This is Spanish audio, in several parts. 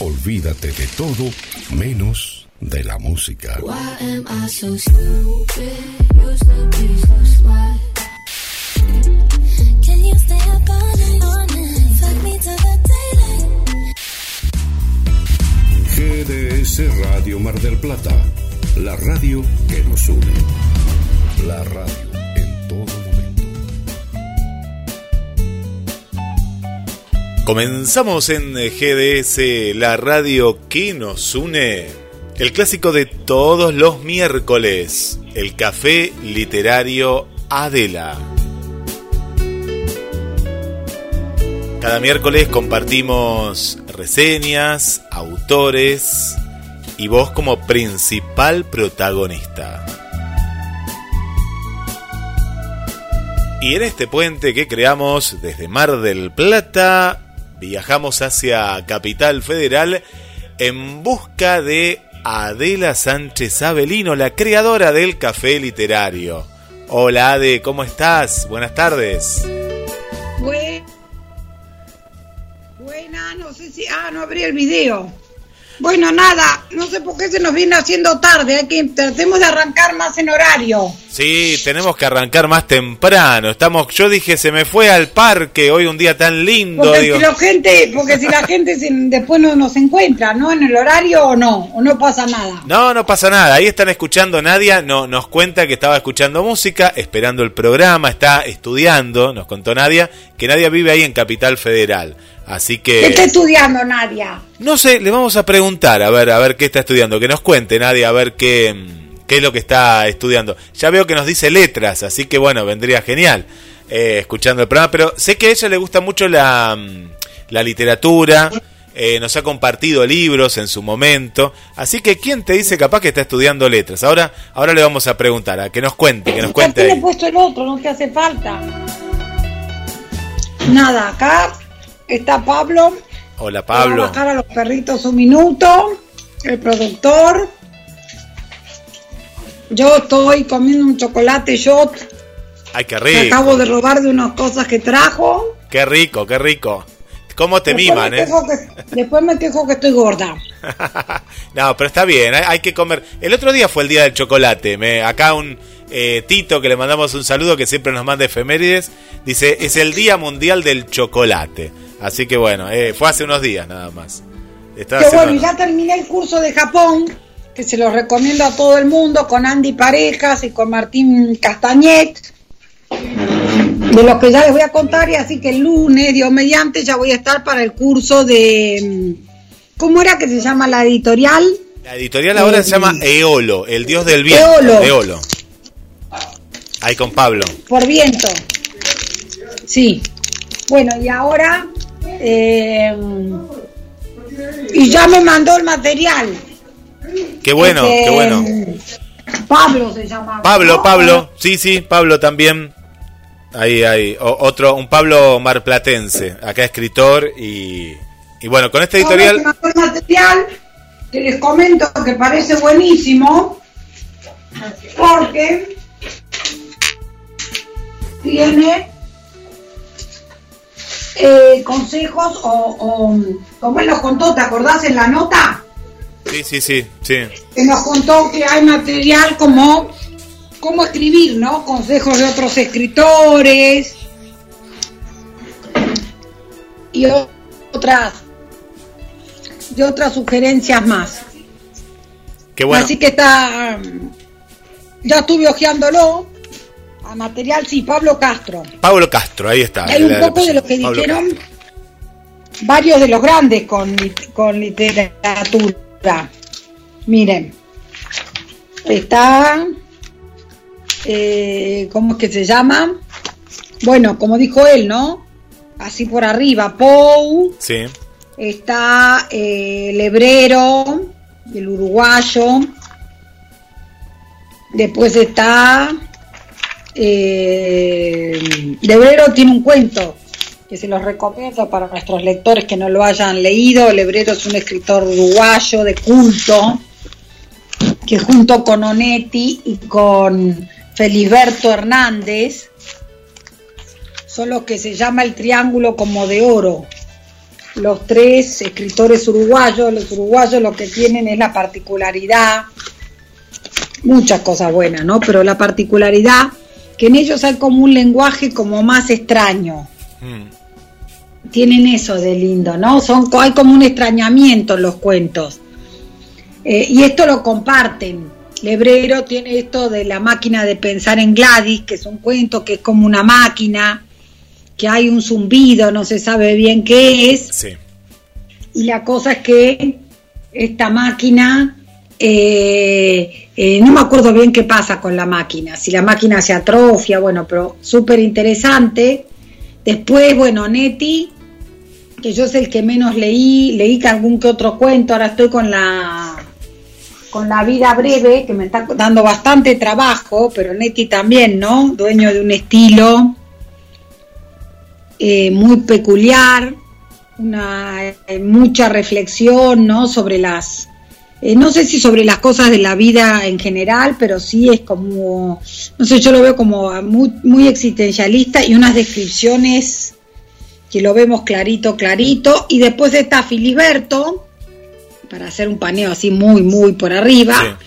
Olvídate de todo menos de la música. GDS Radio Mar del Plata, la radio que nos une. La radio en todo Comenzamos en GDS, la radio que nos une. El clásico de todos los miércoles, el café literario Adela. Cada miércoles compartimos reseñas, autores y vos como principal protagonista. Y en este puente que creamos desde Mar del Plata, viajamos hacia Capital Federal en busca de Adela Sánchez Avelino, la creadora del café literario. Hola Ade, ¿cómo estás? Buenas tardes. Buena, no sé si... Ah, no abrí el video. Bueno, nada, no sé por qué se nos viene haciendo tarde, hay que tratemos de arrancar más en horario. Sí, tenemos que arrancar más temprano. Estamos, yo dije, se me fue al parque hoy un día tan lindo. Porque si la gente, porque si la gente después no nos encuentra, ¿no? En el horario o no, o no pasa nada. No, no pasa nada. Ahí están escuchando Nadia, no, nos cuenta que estaba escuchando música, esperando el programa, está estudiando, nos contó Nadia, que Nadia vive ahí en Capital Federal. Así que. ¿Qué está estudiando Nadia? No sé, le vamos a preguntar, a ver, a ver qué está estudiando, que nos cuente Nadia, a ver qué, qué es lo que está estudiando. Ya veo que nos dice letras, así que bueno, vendría genial eh, escuchando el programa, pero sé que a ella le gusta mucho la, la literatura, eh, nos ha compartido libros en su momento, así que ¿quién te dice capaz que está estudiando letras? Ahora, ahora le vamos a preguntar, a que nos cuente, que nos cuente. ¿Por qué le he puesto el otro? No te hace falta. Nada, acá está Pablo. Hola Pablo. Va a bajar a los perritos un minuto. El productor. Yo estoy comiendo un chocolate shot. Ay, qué rico. Me acabo de robar de unas cosas que trajo. Qué rico, qué rico. ¿Cómo te después miman, me eh? Que, después me quejo que estoy gorda. no, pero está bien, hay, hay, que comer. El otro día fue el día del chocolate. Me, acá un eh, Tito, que le mandamos un saludo, que siempre nos manda efemérides, dice, es el Día Mundial del Chocolate. Así que bueno, eh, fue hace unos días nada más. Estaba que bueno, ya terminé el curso de Japón, que se lo recomiendo a todo el mundo, con Andy Parejas y con Martín Castañet, de los que ya les voy a contar, y así que el lunes, Dios mediante, ya voy a estar para el curso de... ¿Cómo era que se llama la editorial? La editorial ahora eh, se llama Eolo, el dios del viento. Eolo. Eolo. Ahí con Pablo. Por viento. Sí. Bueno, y ahora... Eh, y ya me mandó el material. Qué bueno, Este, qué bueno. Pablo se llama. Pablo, Pablo, sí, sí, Pablo también. Ahí o- otro, un Pablo marplatense, acá escritor y, y bueno, con este editorial... Pablo me mandó el material que les comento que parece buenísimo porque tiene eh, consejos o, o como él nos contó, ¿te acordás en la nota? Sí, sí, sí, sí. que nos contó que hay material como cómo escribir, ¿no? Consejos de otros escritores y otras y otras sugerencias más. Qué bueno. Así que está ya estuve hojeándolo material sí, Pablo Castro. Pablo Castro, ahí está. Hay un poco de lo que Pablo dijeron Castro. varios de los grandes con, con literatura. Miren, está, eh, ¿cómo es que se llama? Bueno, como dijo él, ¿no? Así por arriba, Poe, Sí. está eh, el hebrero, el uruguayo, después está, eh, el hebrero tiene un cuento que se los recomiendo para nuestros lectores que no lo hayan leído, el hebrero es un escritor uruguayo de culto, que junto con Onetti y con Feliberto Hernández, son los que se llama el triángulo como de oro. los tres escritores uruguayos. Los uruguayos lo que tienen es la particularidad, muchas cosas buenas, ¿no? Pero la particularidad que en ellos hay como un lenguaje como más extraño. Mm. Tienen eso de lindo, ¿no? Son, hay como un extrañamiento en los cuentos. Eh, y esto lo comparten. Lebrero tiene esto de la máquina de pensar en Gladys, que es un cuento que es como una máquina, que hay un zumbido, no se sabe bien qué es. Sí. Y la cosa es que esta máquina, eh, eh, no me acuerdo bien qué pasa con la máquina, si la máquina se atrofia, bueno, pero súper interesante. Después, bueno, Neti, que yo es el que menos leí, leí que algún que otro cuento, ahora estoy con la con la vida breve, que me está dando bastante trabajo, pero Neti también, ¿no? Dueño de un estilo eh, muy peculiar, mucha reflexión, ¿no? Sobre las, eh, no sé si sobre las cosas de la vida en general, pero sí es como, no sé, yo lo veo como muy, muy existencialista y unas descripciones que lo vemos clarito, clarito. Y después está Filiberto, para hacer un paneo así muy, muy por arriba.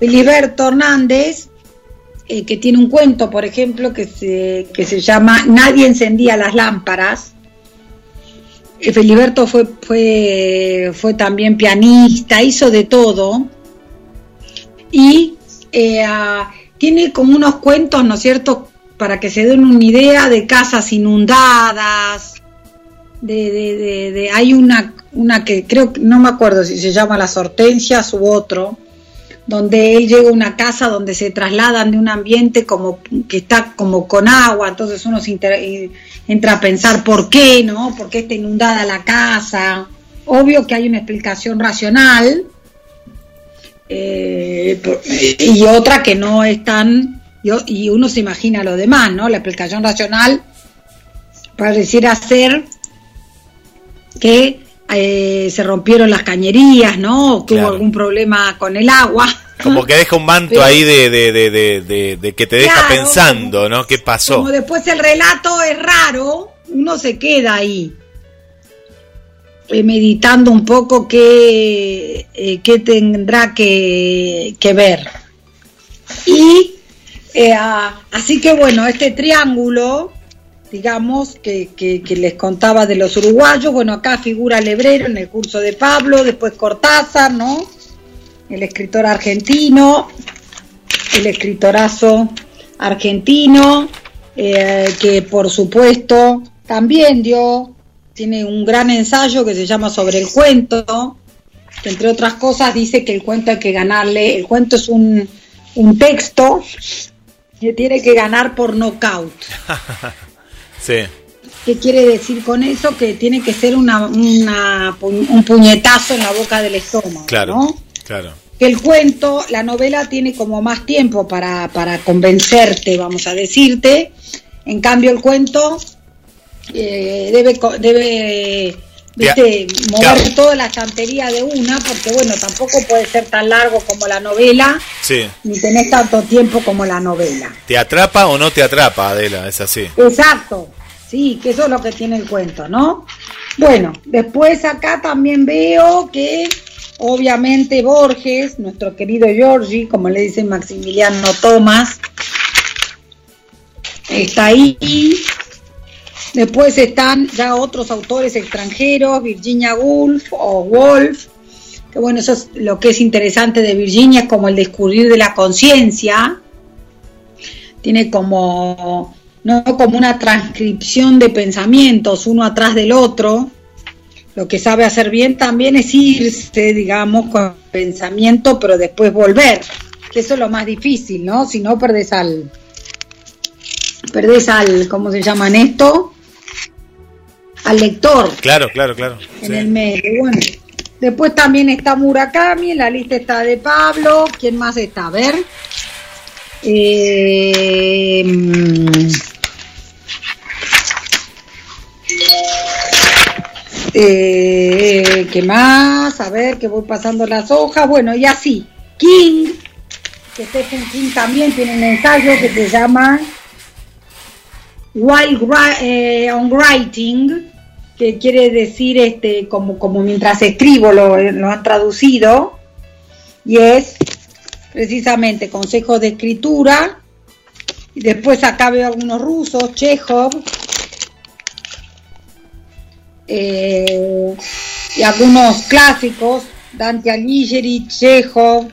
Filiberto Hernández, eh, que tiene un cuento, por ejemplo, que se, que se llama Nadie encendía las lámparas. Eh, Filiberto fue, fue, fue también pianista, hizo de todo. Y eh, tiene como unos cuentos, ¿no es cierto?, para que se den una idea de casas inundadas, de, de, de, hay una, una que creo no me acuerdo si se llama Las Hortensias u otro, donde él llega a una casa donde se trasladan de un ambiente como que está como con agua, entonces uno se entra a pensar por qué, ¿no? ¿Por qué está inundada la casa? Obvio que hay una explicación racional eh, y otra que no es tan... Y uno se imagina lo demás, ¿no? La explicación racional pareciera ser que eh, se rompieron las cañerías, ¿no? Hubo algún problema con el agua. Como que deja un manto ahí de, de, que te deja pensando, ¿no? ¿Qué pasó? Como después el relato es raro, uno se queda ahí eh, meditando un poco qué, eh, qué tendrá que, que, ver. Y así que bueno, este triángulo digamos, que, que, les contaba de los uruguayos. Bueno, acá figura Lebrero en el curso de Pablo, después Cortázar, ¿no? El escritor argentino, el escritorazo argentino, eh, que por supuesto también dio, tiene un gran ensayo que se llama Sobre el cuento, que entre otras cosas dice que el cuento hay que ganarle, el cuento es un, un texto que tiene que ganar por nocaut. ¿Qué quiere decir con eso? Que tiene que ser una, un puñetazo en la boca del estómago. Claro, claro. Que el cuento, la novela tiene como más tiempo para, para convencerte, vamos a decirte. En cambio, el cuento eh, debe, debe mover toda la estantería de una, porque bueno, tampoco puede ser tan largo como la novela, sí. ni tenés tanto tiempo como la novela. ¿Te atrapa o no te atrapa, Adela? Es así. Exacto. Sí, que eso es lo que tiene el cuento, ¿no? Bueno, después acá también veo que obviamente Borges, nuestro querido Giorgi, como le dice Maximiliano Tomás, está ahí. Después están ya otros autores extranjeros, Virginia Woolf o Wolf, que bueno, eso es lo que es interesante de Virginia, es como el descubrir de la conciencia. Tiene como no como una transcripción de pensamientos uno atrás del otro. Lo que sabe hacer bien también es irse, digamos, con pensamiento, pero después volver. Que eso es lo más difícil, ¿no? Si no, perdés al. Perdés al. ¿Cómo se llaman esto? Al lector. Claro, claro, claro. En el medio. Bueno. Después también está Murakami, en la lista está de Pablo. ¿Quién más está? A ver. Eh, Eh, ¿Qué más? A ver, que voy pasando las hojas. Bueno, y así. King, que Stephen King también tiene un ensayo que se llama While eh, on Writing, que quiere decir este como, como mientras escribo lo, lo han traducido, y es precisamente consejos de escritura, y después acá veo algunos rusos, Chekhov, eh, y algunos clásicos, Dante Alighieri, Chekhov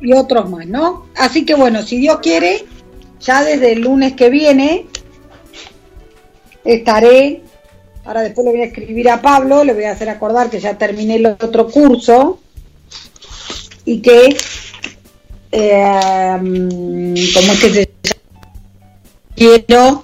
y otros más, ¿no? Así que bueno, si Dios quiere, ya desde el lunes que viene estaré, ahora después le voy a escribir a Pablo, le voy a hacer acordar que ya terminé el otro curso y que, eh, ¿cómo es que se Quiero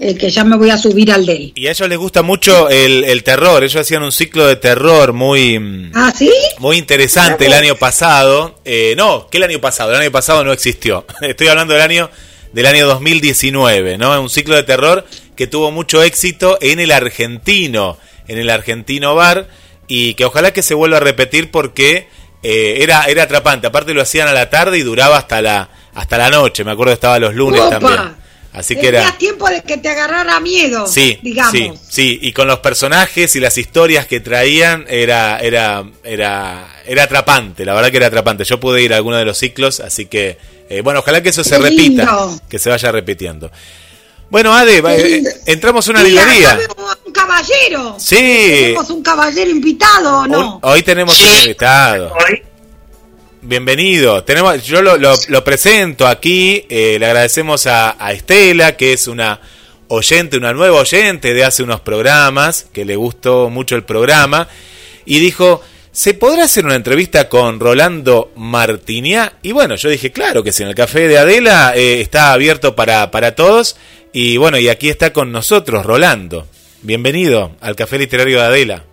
eh, que ya me voy a subir al de él. Y a ellos les gusta mucho el, el terror, ellos hacían un ciclo de terror muy... ¿Ah, sí? Muy interesante el año pasado. Eh, no, ¿qué el año pasado? El año pasado no existió. Estoy hablando del año del año 2019, ¿no? Un ciclo de terror que tuvo mucho éxito en el argentino, en el argentino bar y que ojalá que se vuelva a repetir porque eh, era era atrapante. Aparte lo hacían a la tarde y duraba hasta la hasta la noche. Me acuerdo que estaba los lunes Opa. también. Así que era tiempo de que te agarrara miedo, Sí, digamos. sí, sí, y con los personajes y las historias que traían era, era, era, era atrapante, la verdad que era atrapante. Yo pude ir a alguno de los ciclos, así que, eh, bueno, ojalá que eso se Qué repita, lindo. que se vaya repitiendo. Bueno, Ade, va- Qué eh, entramos a una librería. un caballero. Sí. Tenemos un caballero invitado, ¿o no? Un- hoy tenemos un invitado. Bienvenido. Tenemos, yo lo, lo- lo presento aquí. eh, le agradecemos a, a Estela, que es una oyente, una nueva oyente de hace unos programas, que le gustó mucho el programa. Y dijo, ¿se podrá hacer una entrevista con Rolando Martiniá? Y bueno, yo dije, claro que sí, en el café de Adela eh, está abierto para, para todos. Y bueno, y aquí está con nosotros Rolando. Bienvenido al Café Literario de Adela.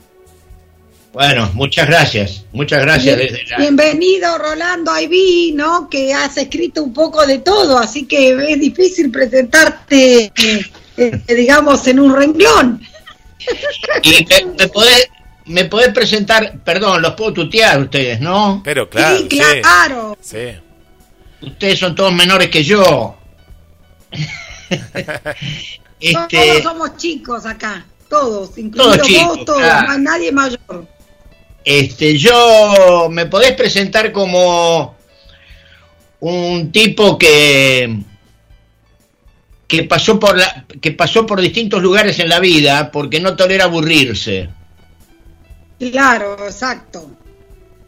Bueno, muchas gracias, muchas gracias. Bien- desde la- Bienvenido, Rolando. Ahí vi, ¿no? Que has escrito un poco de todo, así que es difícil presentarte, eh, eh, digamos, en un renglón. Y me, me podés, me podés presentar, perdón, los puedo tutear ustedes, ¿no? Pero claro, sí, claro. sí. Ustedes son todos menores que yo. Todos este, somos chicos acá, todos, incluido Todos chicos, vos, todos, claro. no hay nadie mayor. este, yo, ¿me podés presentar como un tipo que que pasó por la, que pasó por distintos lugares en la vida porque no tolera aburrirse? Claro, exacto.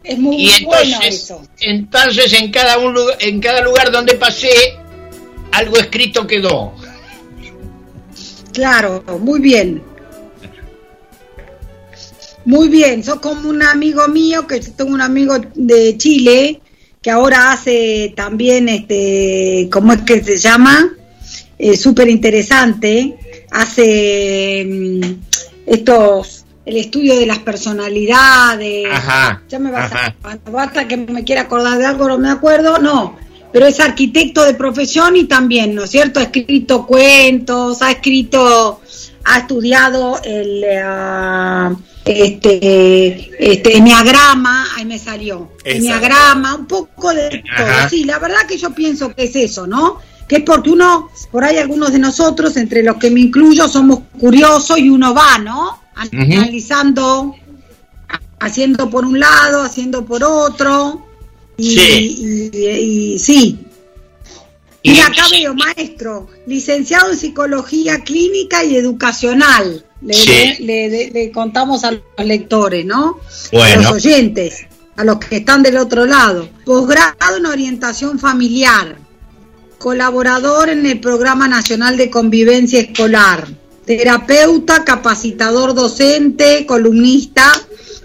Es muy Y bueno entonces, eso. entonces en cada un lugar, en cada lugar donde pasé, algo escrito quedó. Claro, muy bien. Muy bien, sos como un amigo mío, que tengo un amigo de Chile, que ahora hace también, este, ¿cómo es que se llama? Eh, Súper interesante, hace mm, estos, el estudio de las personalidades. Ajá, Ya me vas a, basta que me quiera acordar de algo, no me acuerdo, no. Pero es arquitecto de profesión y también, ¿no es cierto? Ha escrito cuentos, ha escrito, ha estudiado el ah, este, este enneagrama, ahí me salió. Enneagrama, un poco de todo. Sí, la verdad que yo pienso que es eso, ¿no? Que es porque uno, por ahí algunos de nosotros, entre los que me incluyo, somos curiosos y uno va, ¿no? Analizando haciendo por un lado, haciendo por otro. Y, Sí. y- y- sí. Y- acá veo, maestro, licenciado en psicología clínica y educacional. Le, Sí. le- le- le contamos a los lectores, ¿no? A Bueno. los oyentes, a los que están del otro lado. Posgrado en orientación familiar. Colaborador en el Programa Nacional de Convivencia Escolar. Terapeuta, capacitador docente, columnista.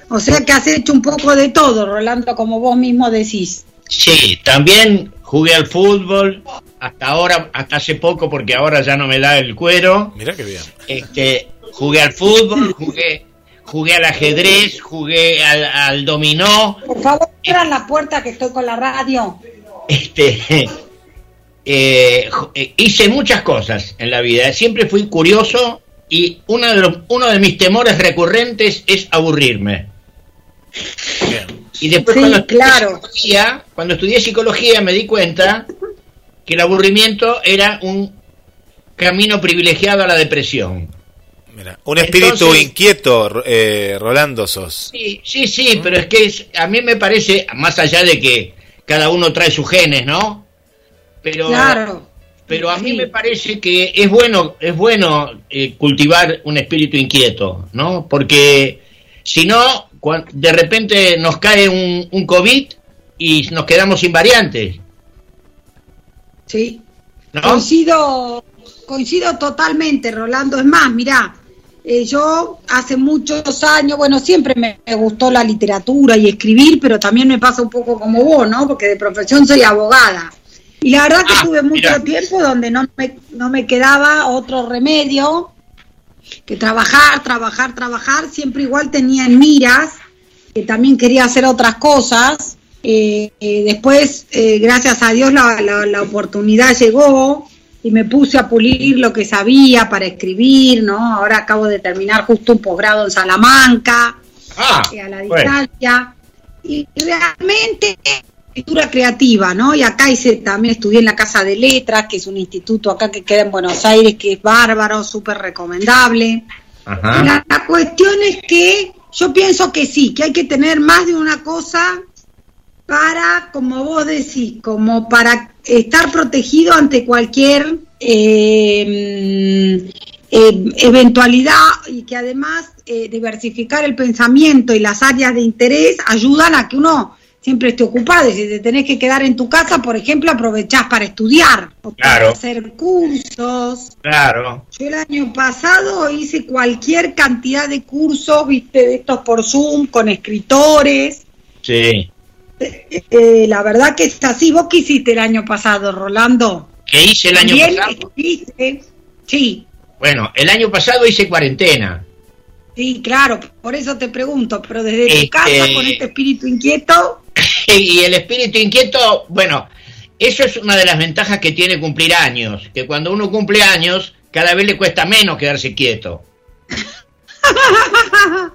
O sea que has hecho un poco de todo, Rolando, como vos mismo decís. Sí, también jugué al fútbol, hasta ahora, hasta hace poco, porque ahora ya no me da el cuero. Mira qué bien. Este, jugué al fútbol, jugué, jugué al ajedrez, jugué al, al dominó. Por favor, cierran la puerta que estoy con la radio. Este, eh, eh, hice muchas cosas en la vida. Siempre fui curioso y uno de, los, uno de mis temores recurrentes es aburrirme. Bien. Y después Sí, cuando, estudié claro. psicología, cuando estudié psicología me di cuenta que el aburrimiento era un camino privilegiado a la depresión. un espíritu inquieto, eh, Rolando sos. Sí, sí, sí, pero es que a mí me parece, más allá de que cada uno trae sus genes, ¿no? Pero, claro. pero a mí me parece que es bueno, es bueno eh, cultivar un espíritu inquieto, ¿no? Porque si no, de repente nos cae un, un COVID y nos quedamos sin variantes. Sí. Coincido, coincido totalmente, Rolando. Es más, mira, eh, yo hace muchos años, bueno, siempre me, gustó la literatura y escribir, pero también me pasa un poco como vos, ¿no? Porque de profesión soy abogada. Y la verdad que ah, tuve mucho tiempo donde no me, no me quedaba otro remedio que trabajar, trabajar, trabajar. Siempre igual tenía en miras, que también quería hacer otras cosas eh, eh, después, eh, gracias a Dios, la, la, oportunidad llegó y me puse a pulir lo que sabía para escribir, ¿no? Ahora acabo de terminar justo un posgrado en Salamanca, ah, a la distancia. Y realmente escritura creativa, ¿no? Y acá hice, también estudié en la Casa de Letras, que es un instituto acá que queda en Buenos Aires, que es bárbaro, súper recomendable. la, cuestión es que yo pienso que sí, que hay que tener más de una cosa para, como vos decís, como para estar protegido ante cualquier eh, eh, eventualidad y que además eh, diversificar el pensamiento y las áreas de interés ayudan a que uno siempre esté ocupado. Y si te tenés que quedar en tu casa, por ejemplo, aprovechás para estudiar o para hacer cursos. Claro. Yo el año pasado hice cualquier cantidad de cursos, viste, de estos por Zoom, con escritores. Sí. Eh, la verdad que es así. ¿Vos qué hiciste el año pasado, Rolando? ¿Qué hice el año pasado? Sí. Bueno, el año pasado hice cuarentena. Sí, claro, por eso te pregunto, pero desde tu este casa con este espíritu inquieto. Y el espíritu inquieto, bueno, eso es una de las ventajas que tiene cumplir años, que cuando uno cumple años, cada vez le cuesta menos quedarse quieto.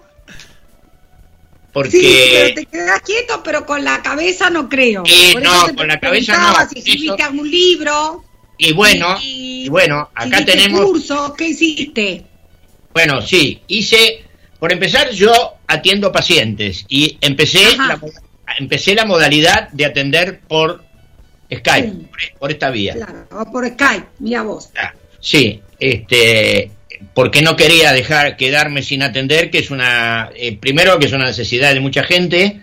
Porque... Sí, pero te quedas quieto, pero con la cabeza no creo. Y no, con la cabeza no. Si escribiste algún libro. Y bueno, y, bueno, acá tenemos... curso, ¿qué hiciste? Bueno, sí, hice... Por empezar, yo atiendo pacientes y empecé la, empecé la modalidad de atender por Skype, por, esta vía. Claro, por Skype, mira vos. Ah, sí, este, porque no quería dejar quedarme sin atender, que es una, eh, primero que es una necesidad de mucha gente,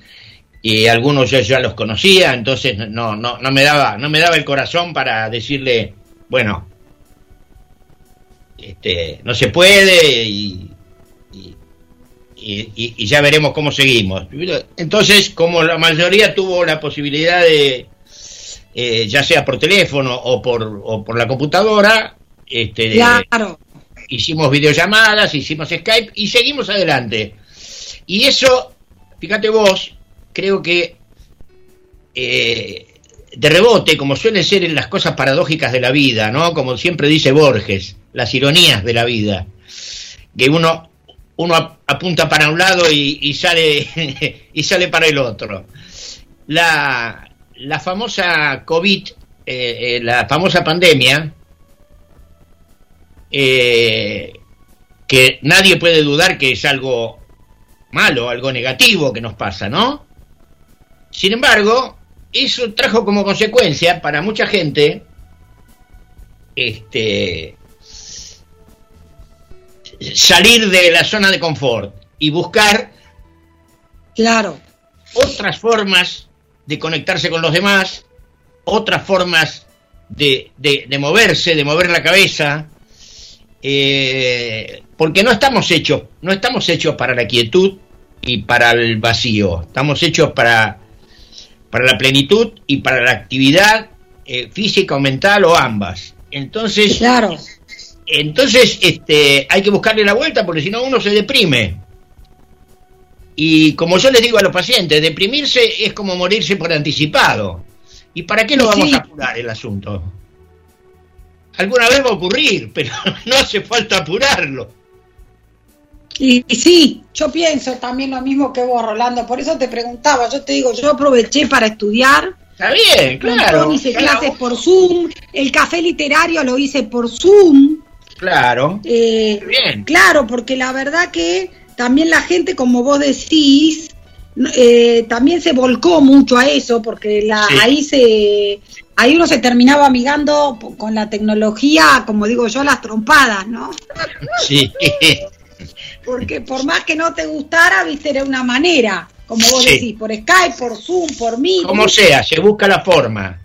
y algunos yo ya los conocía, entonces no, no, no me daba, no me daba el corazón para decirle, bueno, este, no se puede y, y, ya veremos cómo seguimos. Entonces, como la mayoría tuvo la posibilidad de, eh, ya sea por teléfono o por, o por la computadora, este, claro hicimos videollamadas, hicimos Skype y seguimos adelante. Y eso, fíjate vos, creo que eh, de rebote, como suelen ser en las cosas paradójicas de la vida, ¿no? Como siempre dice Borges, las ironías de la vida, que uno, uno apunta para un lado y, sale, y sale para el otro. La, la famosa COVID, eh, eh, la famosa pandemia, eh, que nadie puede dudar que es algo malo, algo negativo que nos pasa, ¿no? Sin embargo, eso trajo como consecuencia para mucha gente este salir de la zona de confort y buscar claro otras formas de conectarse con los demás, otras formas de, de moverse, de mover la cabeza, eh, porque no estamos hechos, no estamos hechos para la quietud y para el vacío, estamos hechos para, para la plenitud y para la actividad eh, física o mental o ambas. Entonces, claro. Entonces este, hay que buscarle la vuelta porque si no uno se deprime. Y como yo les digo a los pacientes, deprimirse es como morirse por anticipado. ¿Y para qué lo vamos a apurar el asunto? alguna vez va a ocurrir, pero no hace falta apurarlo. Y, sí, yo pienso también lo mismo que vos, Rolando, por eso te preguntaba, yo te digo, yo aproveché para estudiar. Está bien, claro. hice clases por Zoom, el café literario lo hice por Zoom. Claro. Eh, Bien. Claro, porque la verdad que también la gente, como vos decís, eh, también se volcó mucho a eso, porque la, Sí. ahí se ahí uno se terminaba amigando con la tecnología, como digo yo, las trompadas, ¿no? Sí. Porque por más que no te gustara, viste, era una manera, como vos Sí. decís, por Skype, por Zoom, por mí, Como sea, se busca la forma.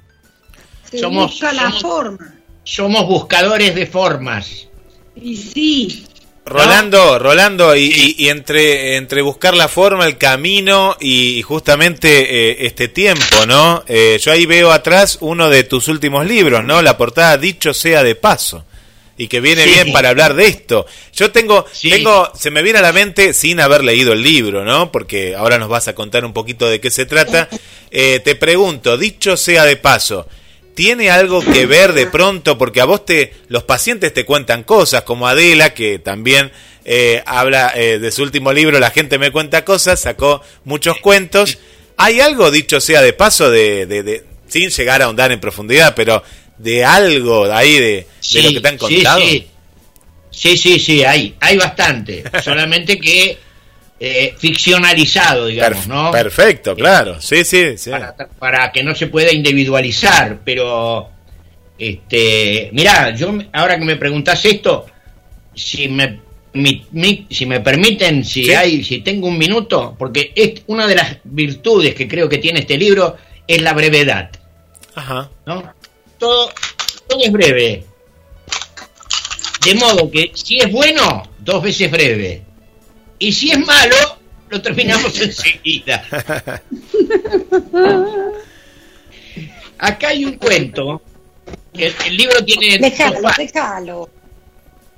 se somos- busca la somos- forma. Somos buscadores de formas. Y sí, Rolando, Rolando, y, y- y entre, entre buscar la forma, el camino y, y justamente eh, este tiempo, ¿no? Eh, yo ahí veo atrás uno de tus últimos libros, ¿no? La portada Dicho sea de paso. Y que viene Sí. bien para hablar de esto. Yo tengo, Sí. tengo, se me viene a la mente sin haber leído el libro, ¿no? Porque ahora nos vas a contar un poquito de qué se trata. Eh, te pregunto, dicho sea de paso, ¿Tiene algo que ver de pronto? Porque a vos te, los pacientes te cuentan cosas, como Adela, que también eh, habla eh, de su último libro, La gente me cuenta cosas, sacó muchos cuentos. ¿Hay algo, dicho sea de paso, de, de, de- sin llegar a ahondar en profundidad, pero de algo de ahí, de, de lo que te han sí, contado? Sí, sí, sí, sí, hay, hay bastante. Solamente que eh, ficcionalizado, digamos, ¿no? Perfecto, claro. Sí, sí, sí. Para, para que no se pueda individualizar, pero este, mirá, yo ahora que me preguntás esto, si me mi- mi- si me permiten, si Sí. hay, si tengo un minuto, porque es una de las virtudes que creo que tiene este libro es la brevedad. Ajá. ¿no? Todo, todo es breve. De modo que si es bueno, dos veces breve. Y si es malo, lo terminamos enseguida. Acá hay un cuento. El, el libro tiene dos déjalo, pa- déjalo.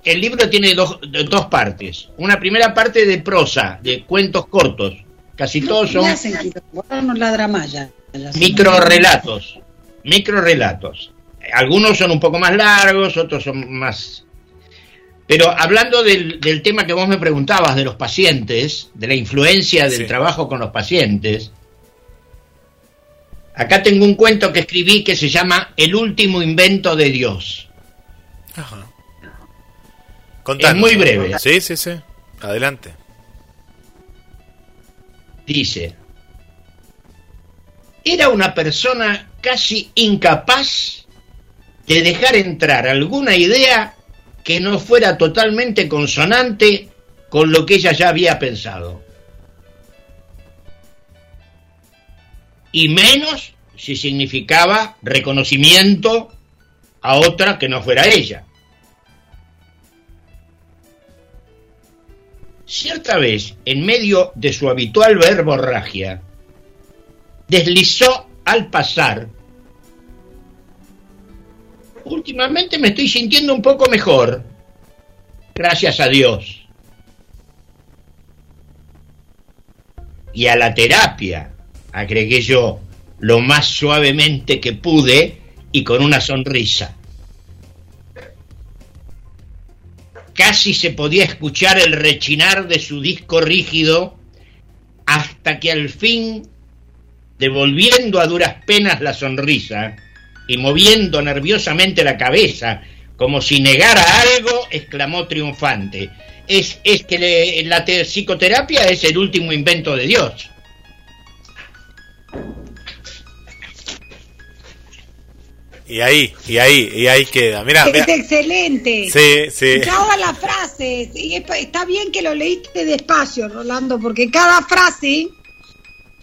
el libro tiene dos, dos partes. Una primera parte de prosa, de cuentos cortos. Casi todos son se- microrelatos. Microrelatos. Algunos son un poco más largos, otros son más. Pero hablando del, del tema que vos me preguntabas de los pacientes, de la influencia del Sí. trabajo con los pacientes, acá tengo un cuento que escribí que se llama El último invento de Dios. Ajá. Contanos. muy breve. Sí, sí, sí. Adelante. Dice, era una persona casi incapaz de dejar entrar alguna idea que no fuera totalmente consonante con lo que ella ya había pensado. Y menos si significaba reconocimiento a otra que no fuera ella. Cierta vez, en medio de su habitual verborragia, deslizó al pasar. Últimamente me estoy sintiendo un poco mejor, gracias a Dios. Y a la terapia, agregué yo, lo más suavemente que pude y con una sonrisa. Casi se podía escuchar el rechinar de su disco rígido hasta que al fin, devolviendo a duras penas la sonrisa y moviendo nerviosamente la cabeza como si negara algo, exclamó triunfante. Es, es que le- la te- psicoterapia es el último invento de Dios. Y ahí, y ahí, y ahí queda. Mira, Es excelente. Sí, sí. Frases. Y es- está bien que lo leíste despacio, Rolando, porque cada frase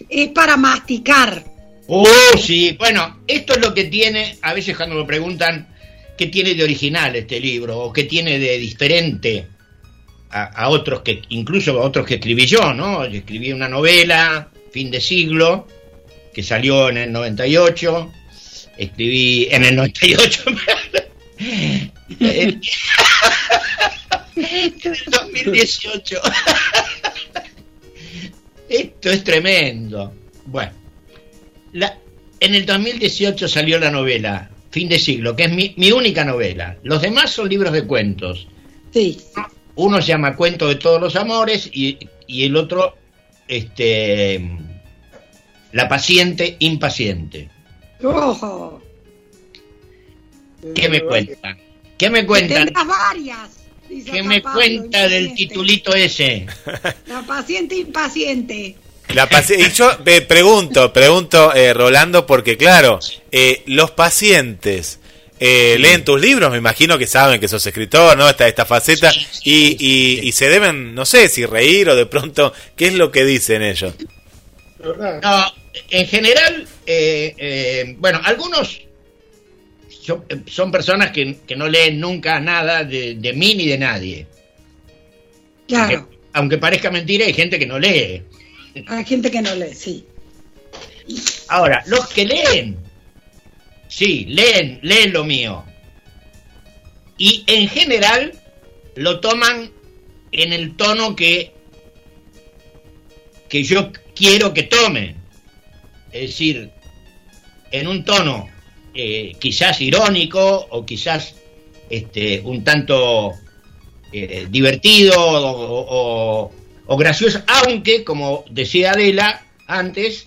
es para masticar. Oh, sí. Bueno, esto es lo que tiene, a veces cuando me preguntan qué tiene de original este libro o qué tiene de diferente a, a otros que, incluso a otros que escribí yo, ¿no? Yo escribí una novela, Fin de siglo, que salió en el 98. Escribí en el 98. en el 2018. Esto es tremendo. Bueno, la- en el 2018 salió la novela Fin de siglo, que es mi, mi única novela. Los demás son libros de cuentos. Sí. Uno se llama Cuento de todos los amores y, y el otro, este, La paciente impaciente. Ojo. ¿Qué me cuentan? ¿Qué me cuentan? Varias. ¿Qué me Pablo, cuenta del titulito ese? La paciente impaciente. La y yo eh, pregunto, pregunto, eh, Rolando, porque claro, eh, los pacientes eh, leen tus libros, me imagino que saben que sos escritor, ¿no? Esta, esta faceta, Sí, sí, y, sí, y, sí. y se deben, no sé, si reír o de pronto, ¿qué es lo que dicen ellos? No, en general, eh, eh, bueno, algunos son, son personas que, que no leen nunca nada de, de mí ni de nadie. Claro. Aunque, aunque parezca mentira, hay gente que no lee. Hay gente que no lee, sí. Ahora, los que leen, sí, leen, leen lo mío. Y en general lo toman en el tono que, que yo quiero que tomen. Es decir, en un tono eh, quizás irónico o quizás este, un tanto eh, divertido o, o- o gracioso, aunque, como decía Adela antes,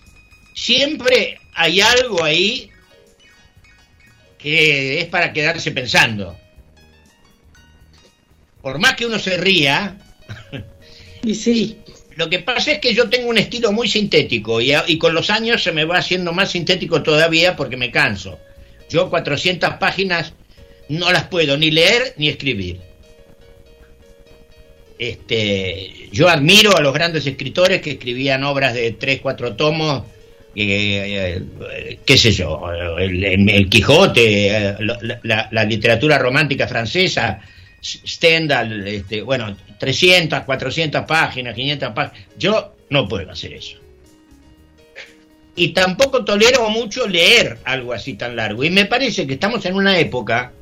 siempre hay algo ahí que es para quedarse pensando. Por más que uno se ría, Y sí. lo que pasa es que yo tengo un estilo muy sintético y, y con los años se me va haciendo más sintético todavía porque me canso. Yo 400 páginas no las puedo ni leer ni escribir. Este, yo admiro a los grandes escritores que escribían obras de 3, 4 tomos, eh, eh, qué sé yo, el, Quijote, eh, la literatura romántica francesa, Stendhal, este, bueno, 300, 400 páginas, 500 páginas. Yo no puedo hacer eso. Y tampoco tolero mucho leer algo así tan largo. Y me parece que estamos en una época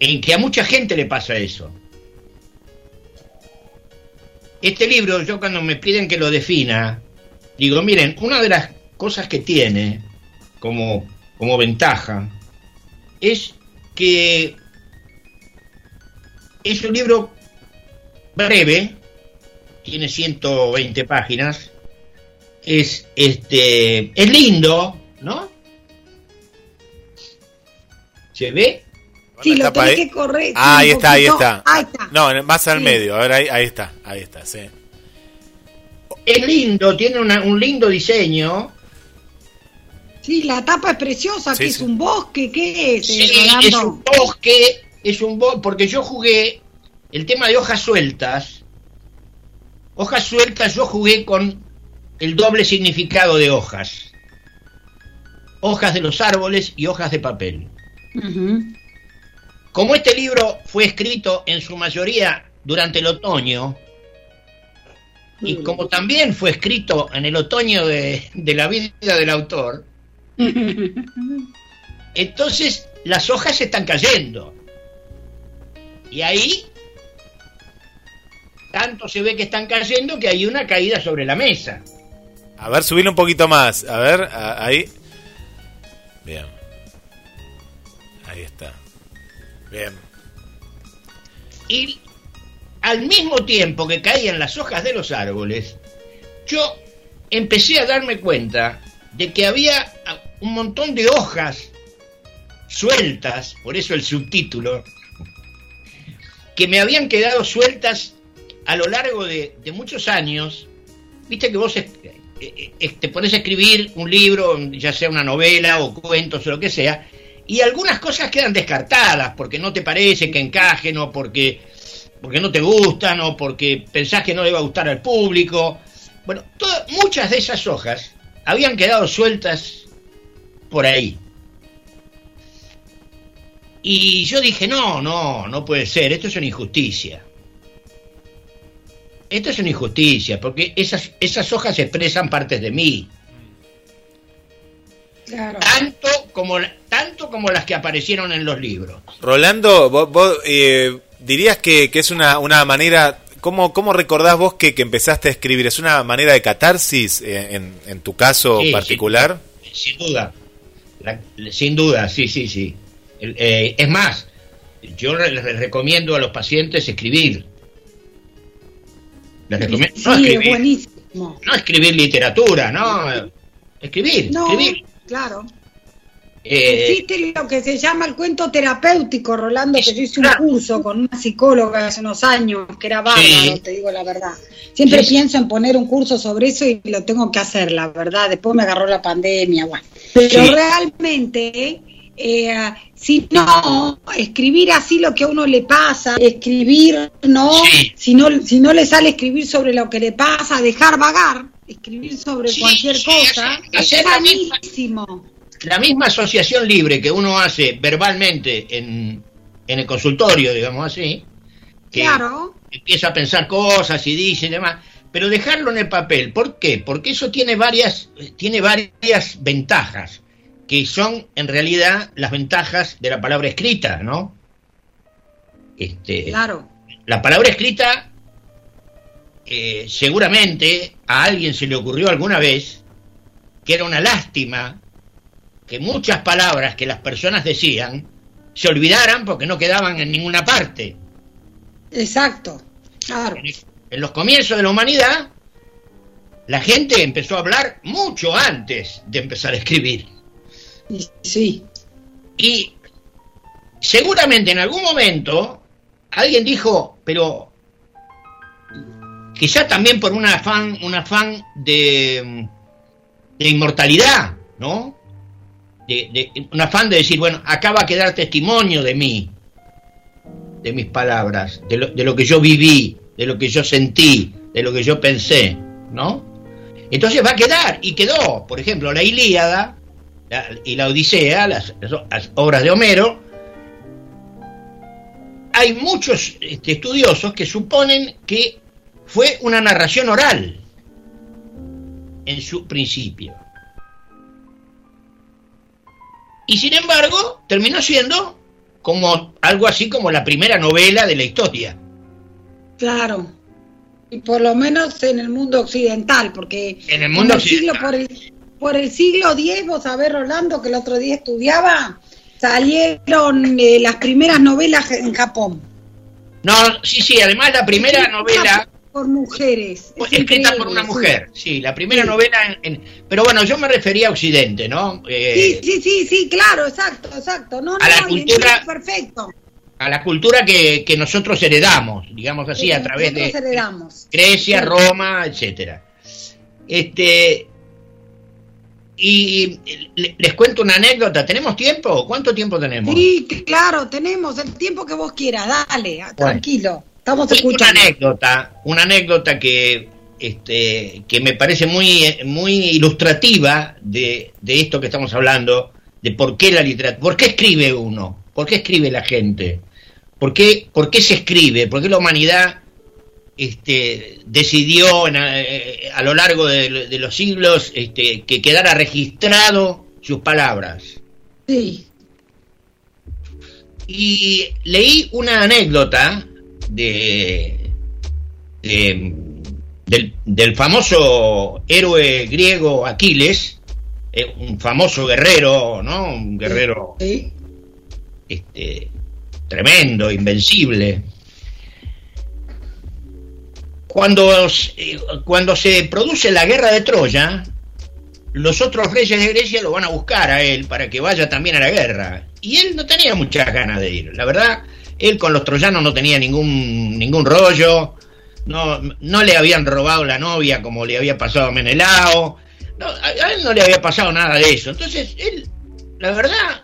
en que a mucha gente le pasa eso. Este libro, yo cuando me piden que lo defina, digo, miren, una de las cosas que tiene como, como ventaja es que es un libro breve, tiene 120 páginas, es este es lindo, ¿no? ¿Se ve? Sí, ¿La lo tenés ahí? que correr. Ah, ahí está, ahí está. Ahí está. No, más al Sí. medio, a ver, ahí, ahí está, ahí está, sí. Es lindo, tiene una- un lindo diseño. Sí, la tapa es preciosa, Sí, que sí. es un bosque, ¿qué es? Sí, eh, Rolando? es un bosque, es un bosque, porque yo jugué el tema de hojas sueltas. Hojas sueltas, yo jugué con el doble significado de hojas. Hojas de los árboles y hojas de papel. Ujú. Como este libro fue escrito en su mayoría durante el otoño, y como también fue escrito en el otoño de, de la vida del autor, entonces las hojas están cayendo. Y ahí, tanto se ve que están cayendo que hay una caída sobre la mesa. A ver, subirle un poquito más, a ver, a- ahí. Bien. Ahí está. Bien. Y al mismo tiempo que caían las hojas de los árboles, yo empecé a darme cuenta de que había un montón de hojas sueltas, por eso el subtítulo, que me habían quedado sueltas a lo largo de, de muchos años. Viste que vos eh, eh, te pones a escribir un libro, ya sea una novela o cuentos o lo que sea, y algunas cosas quedan descartadas porque no te parece que encajen o porque, porque no te gustan o porque pensás que no le va a gustar al público. Bueno, muchas de esas hojas habían quedado sueltas por ahí. Y yo dije, no, no, no puede ser, esto es una injusticia. Esto es una injusticia, porque esas, esas hojas expresan partes de mí, Claro. tanto como, tanto como las que aparecieron en los libros. Rolando, vos, vos, eh, dirías que, que es una, una manera... ¿Cómo, ¿Cómo recordás vos que, que empezaste a escribir? ¿Es una manera de catarsis eh, en, en tu caso Sí, particular? Sin duda, La- sin duda, sí, sí, sí. El- eh, es más, yo le- les recomiendo a los pacientes escribir. Les recomiendo, no, Sí, es escribir buenísimo. no escribir literatura, no. Escribir, No, escribir. Claro. Eh, Existe lo que se llama el cuento terapéutico, Rolando, que yo hice un curso con una psicóloga hace unos años, que era bárbaro, te digo la verdad. Siempre pienso en poner un curso sobre eso y lo tengo que hacer, la verdad. Después me agarró la pandemia, bueno. Pero realmente, eh, si no, escribir así lo que a uno le pasa, escribir, no, si no, si no le sale escribir sobre lo que le pasa, dejar vagar, escribir sobre cualquier cosa, es buenísimo la misma asociación libre que uno hace verbalmente en, el consultorio, digamos así, que empieza a pensar cosas y dice y demás, pero dejarlo en el papel, ¿por qué? Porque eso tiene varias, tiene varias ventajas, que son en realidad las ventajas de la palabra escrita, ¿no? Este, claro. La palabra escrita, eh, seguramente a alguien se le ocurrió alguna vez que era una lástima que muchas palabras que las personas decían se olvidaran porque no quedaban en ninguna parte. Exacto, claro. En, los comienzos de la humanidad, la gente empezó a hablar mucho antes de empezar a escribir. Sí. Y seguramente en algún momento alguien dijo, pero quizá también por un afán, un afán de, de inmortalidad, ¿no? un afán de decir, bueno, acá va a quedar testimonio de mí, de mis palabras, de lo, de lo que yo viví, de lo que yo sentí, de lo que yo pensé, ¿no? Entonces va a quedar, y quedó, por ejemplo, la Ilíada y la Odisea, las, obras de Homero, hay muchos este, estudiosos que suponen que fue una narración oral en su principio. Y sin embargo, terminó siendo como algo así como la primera novela de la historia. Claro. Y por lo menos en el mundo occidental, porque en el mundo occidental. Siglo, por, el, por el siglo X, vos sabés, Rolando, que el otro día estudiaba, salieron eh, las primeras novelas en Japón. No, sí, sí, además la primera novela por mujeres. escrita por una mujer, sí, la primera novela en, Pero bueno, yo me refería a Occidente, ¿no? Eh, sí, sí, sí, sí, claro, exacto, exacto. No, a la cultura... Perfecto. A la cultura que, nosotros heredamos, digamos así, a través de heredamos. Grecia, Roma, etcétera. Este... Y les cuento una anécdota. ¿Tenemos tiempo? ¿Cuánto tiempo tenemos? Sí, claro, tenemos el tiempo que vos quieras. Dale, tranquilo. Estamos Una anécdota, una anécdota que, este, que me parece muy, muy ilustrativa de, esto que estamos hablando, de por qué la literatura, por qué escribe uno, por qué escribe la gente, por qué, por qué se escribe, por qué la humanidad este, decidió eh, a, lo largo de, de, los siglos este, que quedara registrado sus palabras. Sí. Y leí una anécdota de, del, famoso héroe griego Aquiles, eh, un famoso guerrero, ¿no? Un guerrero este, tremendo, invencible. Cuando, eh, cuando se produce la guerra de Troya, los otros reyes de Grecia lo van a buscar a él para que vaya también a la guerra. Y él no tenía muchas ganas de ir. La verdad, él con los troyanos no tenía ningún, ningún rollo, no, no le habían robado la novia como le había pasado a Menelao, no, a, él no le había pasado nada de eso. Entonces, él, la verdad,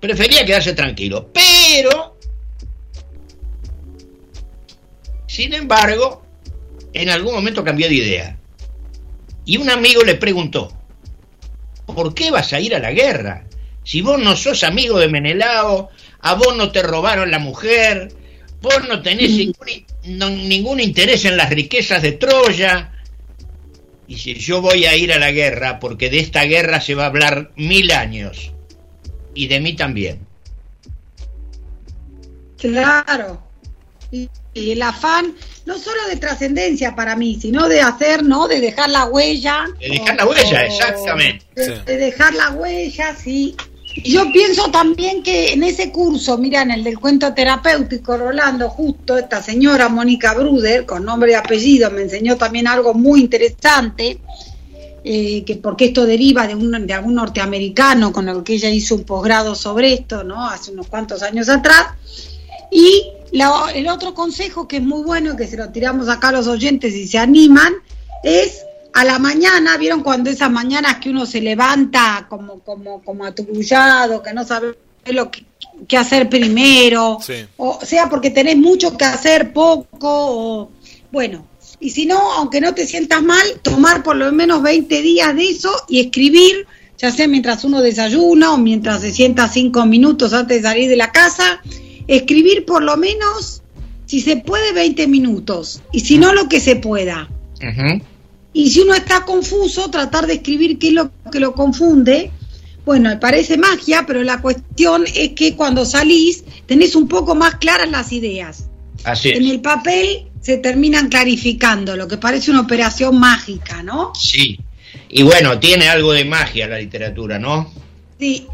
prefería quedarse tranquilo. Pero, sin embargo, en algún momento cambió de idea. Y un amigo le preguntó, ¿por qué vas a ir a la guerra? Si vos no sos amigo de Menelao, a vos no te robaron la mujer, vos no tenés ningún, interés en las riquezas de Troya. Y si yo voy a ir a la guerra, porque de esta guerra se va a hablar mil años, y de mí también. Claro. Y, el afán, no solo de trascendencia para mí, sino de hacer, ¿no? De dejar la huella. De dejar la huella, exactamente. de, dejar la huella, sí. Yo pienso también que en ese curso, mira, en el del cuento terapéutico, Rolando, justo esta señora Mónica Bruder, con nombre y apellido, me enseñó también algo muy interesante. eh, que porque esto deriva de, un, de algún norteamericano con el que ella hizo un posgrado sobre esto, ¿no? Hace unos cuantos años atrás. Y el otro consejo que es muy bueno que se lo tiramos acá a los oyentes y se animan es a la mañana, ¿vieron cuando esas mañanas que uno se levanta como, como, como aturullado, que no sabe lo que, hacer primero, o sea, porque tenés mucho que hacer, poco, o, bueno, y si no, aunque no te sientas mal, tomar por lo menos 20 días de eso y escribir, ya sea mientras uno desayuna o mientras se sienta 5 minutos antes de salir de la casa, escribir por lo menos, si se puede, 20 minutos, y si no, lo que se pueda. Y si uno está confuso, tratar de escribir qué es lo que lo confunde. Bueno, parece magia, pero la cuestión es que cuando salís tenés un poco más claras las ideas. Así En el papel se terminan clarificando, lo que parece una operación mágica, ¿no? Sí. Y bueno, tiene algo de magia la literatura, ¿no? Sí.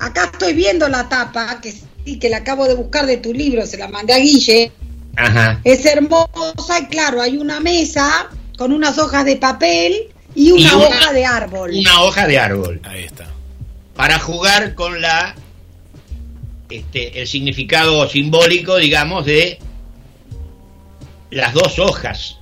Acá estoy viendo la tapa, que sí, que la acabo de buscar de tu libro, se la mandé a Guille. Ajá. Es hermosa y claro, hay una mesa con unas hojas de papel y una, hoja de árbol. Una hoja de árbol. Ahí está. Para jugar con la este, el significado simbólico, digamos, de las dos hojas,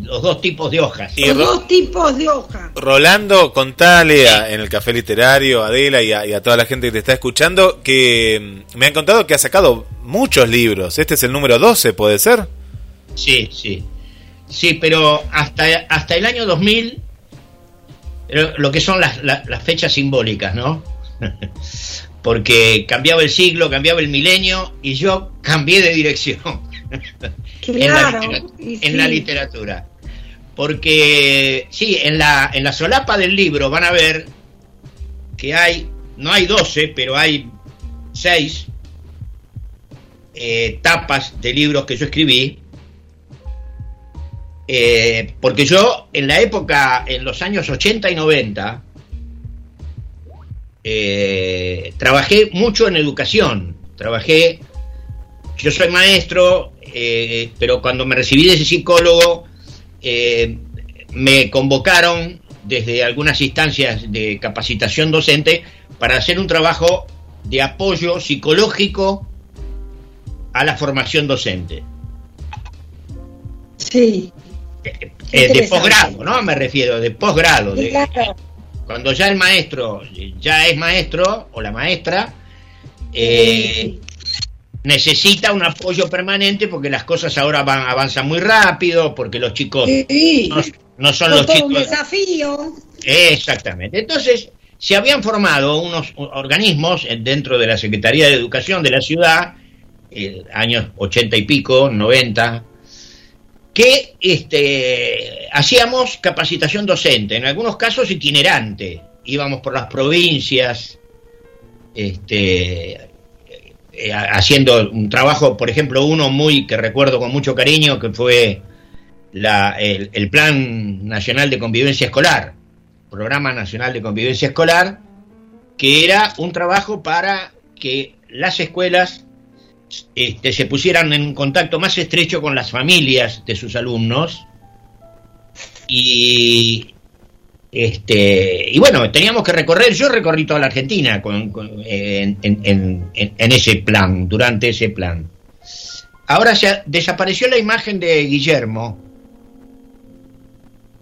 los dos tipos de hojas. los dos tipos de hojas. Rolando, contale en el café literario, Adela y a, toda la gente que te está escuchando, que mm, me han contado que ha sacado muchos libros. Este es el número 12, ¿puede ser? Sí, sí. Sí, pero hasta, hasta el año 2000, lo que son las, las fechas simbólicas, ¿no? Porque cambiaba el siglo, cambiaba el milenio y yo cambié de dirección en, la, literatura. Porque, sí, en la, en la solapa del libro van a ver que hay, no hay 12, pero hay 6 eh, tapas de libros que yo escribí. Eh, porque yo en la época, en los años 80 y 90, eh, trabajé mucho en educación. Trabajé, yo soy maestro, eh, pero cuando me recibí de ese psicólogo, me convocaron desde algunas instancias de capacitación docente para hacer un trabajo de apoyo psicológico a la formación docente. Sí. Eh, de posgrado, ¿no? Me refiero, de posgrado. Cuando ya el maestro ya es maestro o la maestra, eh, necesita un apoyo permanente porque las cosas ahora van avanzan muy rápido, porque los chicos no, son los chicos. un desafío. Exactamente. Entonces, se habían formado unos organismos dentro de la Secretaría de Educación de la ciudad, eh, años ochenta y pico, noventa, que este, hacíamos capacitación docente, en algunos casos itinerante. Íbamos por las provincias, este, eh, haciendo un trabajo, por ejemplo, uno muy que recuerdo con mucho cariño, que fue la, el, Plan Nacional de Convivencia Escolar, Programa Nacional de Convivencia Escolar, que era un trabajo para que las escuelas este, se pusieran en contacto más estrecho con las familias de sus alumnos y, este, y bueno, teníamos que recorrer, yo recorrí toda la Argentina con, en, ese plan, durante ese plan. Ahora se desapareció la imagen de Guillermo.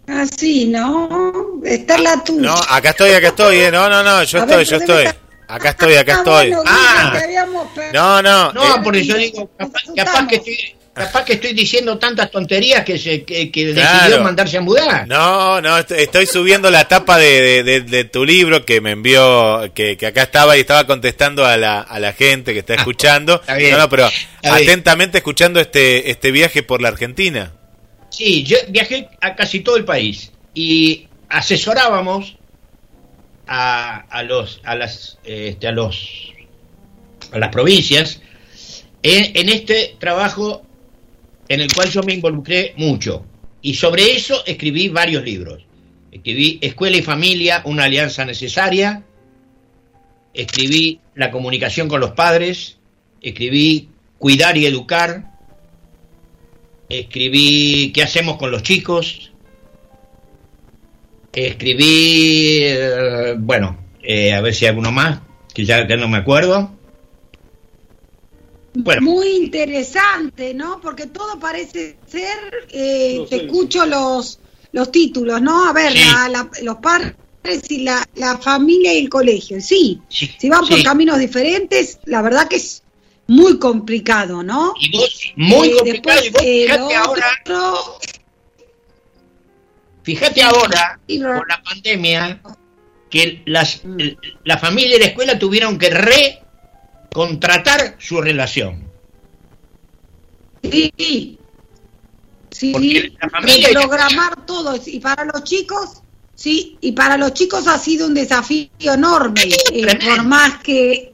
Ah, sí, ¿no? Está la tuya. No, acá estoy, acá estoy, ¿eh? No, no, no, yo estoy, yo estoy. Acá estoy, acá ah, estoy. ah, no, no. No, eh, porque yo digo, capaz que estoy Capaz que estoy diciendo tantas tonterías que, se, que, decidió mandarse a mudar. No, no, estoy subiendo la tapa de, tu libro que me envió, que, acá estaba y estaba contestando a la, a la gente que está ah, escuchando. no, no, pero atentamente escuchando este, este viaje por la Argentina. Sí, yo viajé a casi todo el país y asesorábamos a, a los, a las, este, a los, a las provincias en, en este trabajo en el cual yo me involucré mucho. Y sobre eso escribí varios libros. Escribí Escuela y Familia, una alianza necesaria. Escribí La comunicación con los padres. Escribí Cuidar y educar. Escribí ¿Qué hacemos con los chicos? Escribí, eh, bueno, eh, a ver si hay alguno más, que ya, no me acuerdo. Bueno. Muy interesante, ¿no? Porque todo parece ser, eh, te escucho los, los títulos, ¿no? A ver, los padres y la, la, familia y el colegio, sí. si van por caminos diferentes, la verdad que es muy complicado, ¿no? Y vos, muy complicado, y vos fíjate ahora... Fíjate ahora, con la pandemia, que las, mm. la familia y la escuela tuvieron que recontratar su relación. Sí, sí, la familia programar todo. Y para los chicos, sí, y para los chicos ha sido un desafío enorme. Eh, por más que,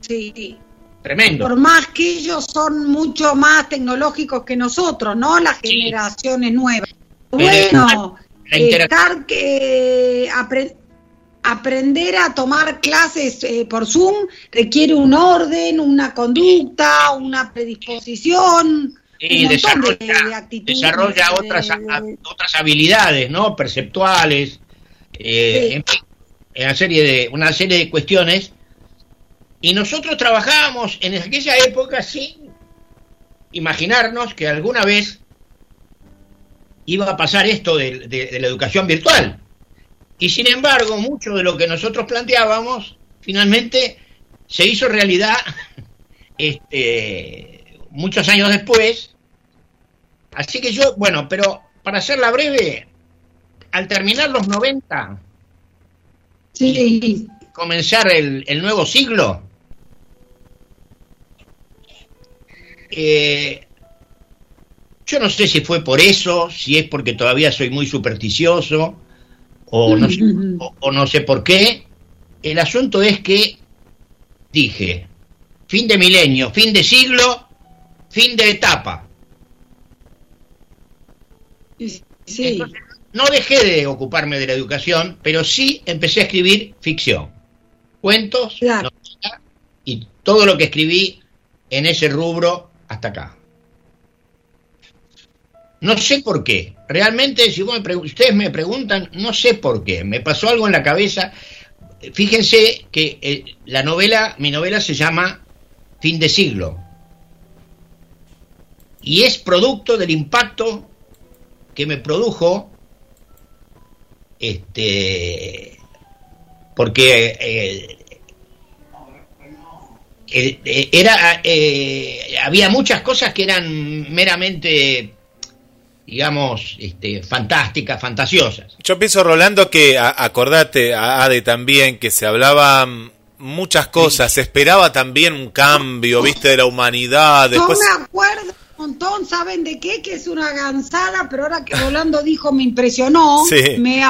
sí, Tremendo. Por más que ellos son mucho más tecnológicos que nosotros, ¿no? Las generaciones nuevas. Bueno, estar que aprender a tomar clases eh, por Zoom requiere un orden, una conducta, una predisposición. Y desarrolla, desarrolla otras, otras habilidades, ¿no? Perceptuales, eh, en una serie de una serie de cuestiones. Y nosotros trabajábamos en aquella época sin imaginarnos que alguna vez iba a pasar esto de, la educación virtual. Y sin embargo, mucho de lo que nosotros planteábamos finalmente se hizo realidad este, muchos años después. Así que yo, bueno, pero para hacerla breve, al terminar los 90, sí. comenzar el, el nuevo siglo, eh, yo no sé si fue por eso, si es porque todavía soy muy supersticioso, o no, sé, o, no sé por qué. El asunto es que dije, fin de milenio, fin de siglo, fin de etapa. Sí. no dejé de ocuparme de la educación, pero sí empecé a escribir ficción, cuentos, y todo lo que escribí en ese rubro hasta acá. No sé por qué. Realmente, si ustedes me preguntan, no sé por qué. Me pasó algo en la cabeza. Fíjense que eh, la novela, mi novela se llama Fin de siglo. Y es producto del impacto que me produjo este porque eh, eh, era había muchas cosas que eran meramente digamos, este, fantásticas, fantasiosas. Yo pienso, Rolando, que acordate, a Ade también, que se hablaba muchas cosas, se esperaba también un cambio, viste, de la humanidad. Después... No me acuerdo un montón, ¿saben de qué? Que es una gansada, pero ahora que Rolando dijo me impresionó, me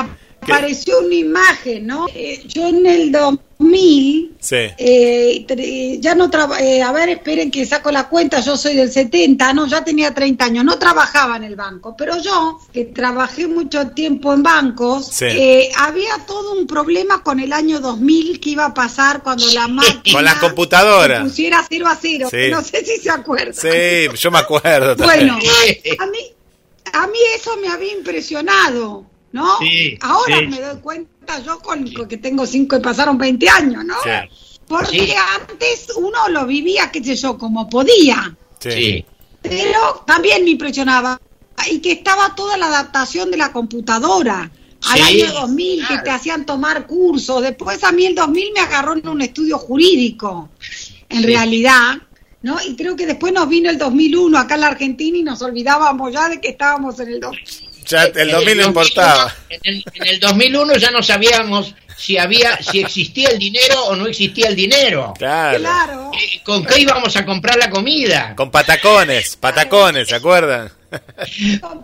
apareció una imagen, ¿no? Eh, yo en el 2000, sí. eh, ya no eh, a ver, esperen que saco la cuenta, yo soy del 70, no, ya tenía 30 años, no trabajaba en el banco, pero yo, que trabajé mucho tiempo en bancos, eh, había todo un problema con el año 2000 que iba a pasar cuando la máquina... Con la computadora. Pusiera 0 a 0, no sé si se acuerdan. Sí, yo me acuerdo. Bueno, a mí, a mí eso me había impresionado. ¿No? Ahora me doy cuenta yo con, que tengo cinco y pasaron 20 años, ¿no? Porque antes uno lo vivía, qué sé yo, como podía. Sí. Pero también me impresionaba. Y que estaba toda la adaptación de la computadora. Al año 2000, que te hacían tomar cursos. Después a mí el 2000 me agarró en un estudio jurídico, en realidad. ¿no? Y creo que después nos vino el 2001 acá en la Argentina y nos olvidábamos ya de que estábamos en el 2000. Ya el 2000 no importaba. En el, 2001 ya no sabíamos si había si existía el dinero o no existía el dinero. Claro. Eh, ¿Con qué íbamos a comprar la comida? Con patacones, patacones, ¿se acuerdan?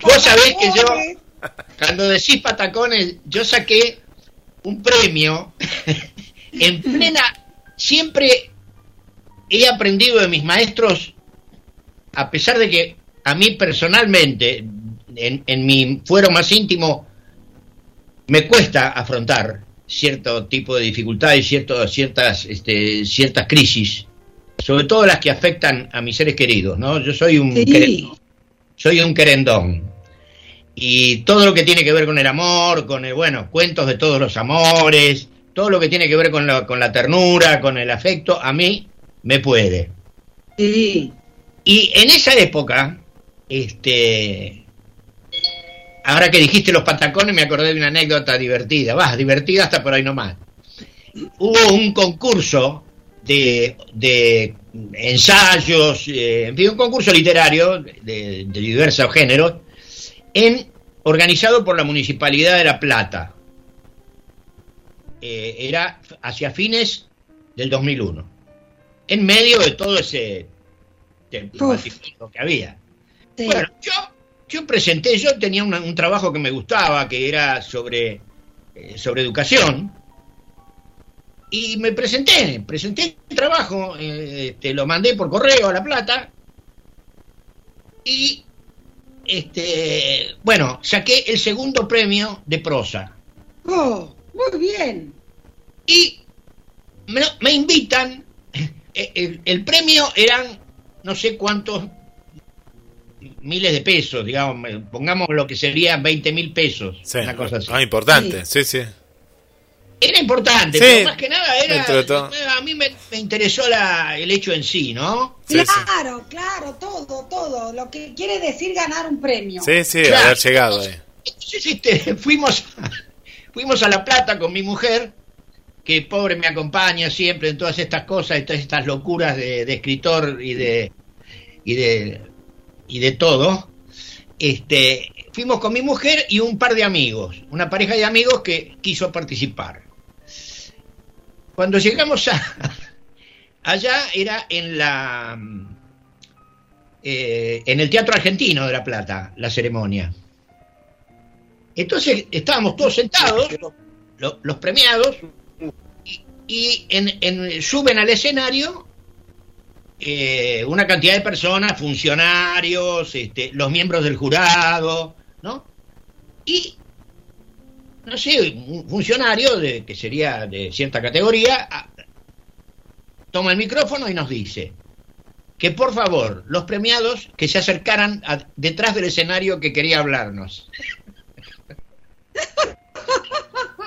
Vos sabés que yo, cuando decís patacones, yo saqué un premio en plena. Siempre he aprendido de mis maestros, a pesar de que a mí personalmente en, mi fuero más íntimo me cuesta afrontar cierto tipo de dificultades, cierto, ciertas, este, ciertas crisis, sobre todo las que afectan a mis seres queridos, ¿no? Yo soy un, soy un querendón. y todo lo que tiene que ver con el amor, con el, bueno, cuentos de todos los amores, todo lo que tiene que ver con la, con la ternura, con el afecto, a mí me puede. Sí. Y en esa época, este, ahora que dijiste los patacones, me acordé de una anécdota divertida, va, divertida hasta por ahí nomás. Hubo un concurso de, de ensayos, eh, en fin, un concurso literario de, de diversos géneros, en, organizado por la Municipalidad de La Plata. Eh, era hacia fines del 2001. En medio de todo ese batiburrillo que había. Sí. Bueno, yo, yo presenté, yo tenía una- un trabajo que me gustaba, que era sobre, eh, sobre educación, y me presenté, presenté el trabajo, eh, este, lo mandé por correo a La Plata, y este, bueno, saqué el segundo premio de prosa. Oh, muy bien. Y me, me invitan, el, el premio eran no sé cuántos miles de pesos, digamos, pongamos lo que sería 20 mil pesos, Sí. una cosa así. Ah, importante, sí, sí. Era importante, Sí, pero más que nada era, dentro de todo. a mí me, me interesó la, el hecho en sí, ¿no? Sí, sí. claro, claro, todo, todo. Lo que quiere decir ganar un premio. Sí, sí, Claro. haber llegado ahí. Entonces, este, fuimos, fuimos a La Plata con mi mujer, que pobre me acompaña siempre en todas estas cosas, en todas estas locuras de, de escritor y de, y de y de todo. Este, fuimos con mi mujer y un par de amigos, una pareja de amigos que quiso participar. Cuando llegamos a allá era en la eh, en el Teatro Argentino de La Plata, la ceremonia. Entonces estábamos todos sentados, lo- los premiados, y, y en- en- suben al escenario eh, una cantidad de personas, funcionarios, este, los miembros del jurado, ¿no? Y, no sé, un funcionario de, que sería de cierta categoría, toma el micrófono y nos dice que por favor los premiados que se acercaran a- detrás del escenario que quería hablarnos.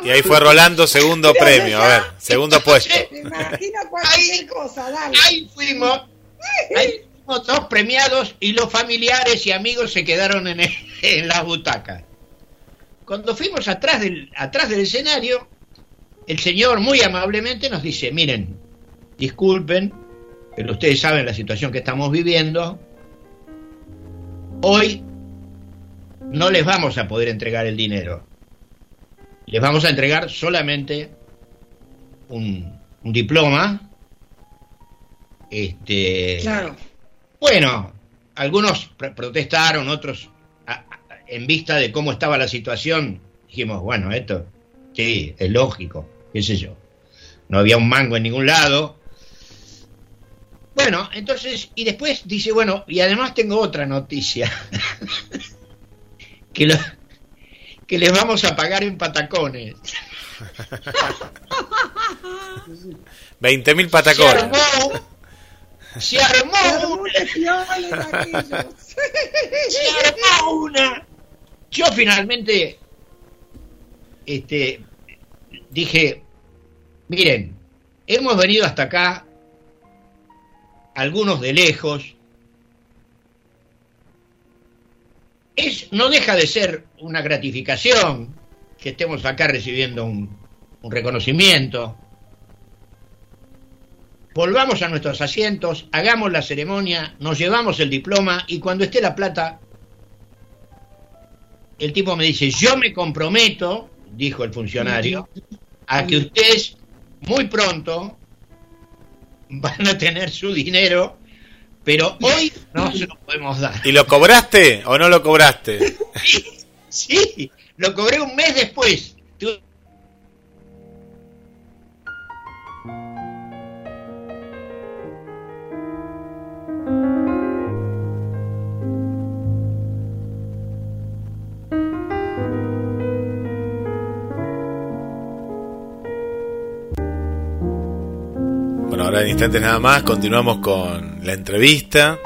Y ahí fue Rolando segundo premio, a ver, segundo puesto. Me imagino cualquier cosa, dale. Ahí fuimos, ahí fuimos dos premiados y los familiares y amigos se quedaron en, el- en las butacas. Cuando fuimos atrás del, atrás del escenario, el señor muy amablemente nos dice, miren, disculpen, pero ustedes saben la situación que estamos viviendo. Hoy no les vamos a poder entregar el dinero. Les vamos a entregar solamente un, un diploma. Este, Claro. bueno, algunos pr- protestaron, otros a- a- en vista de cómo estaba la situación, dijimos, bueno, esto sí, es lógico, qué sé yo. No había un mango en ningún lado. Bueno, entonces, y después dice, bueno, y además tengo otra noticia. que, lo- que les vamos a pagar en patacones. 20.000 Se patacones. armó, se armó Armó una- se armó una. Yo finalmente este, dije, miren, hemos venido hasta acá, algunos de lejos. Es, no deja de ser una gratificación que estemos acá recibiendo un, un reconocimiento. Volvamos a nuestros asientos, hagamos la ceremonia, nos llevamos el diploma y cuando esté la plata, el tipo me dice, yo me comprometo, dijo el funcionario, a que ustedes muy pronto van a tener su dinero, pero hoy no se lo podemos dar. ¿Y lo cobraste o no lo cobraste? Sí, lo cobré un mes después. Bueno, ahora en instantes nada más continuamos con la entrevista.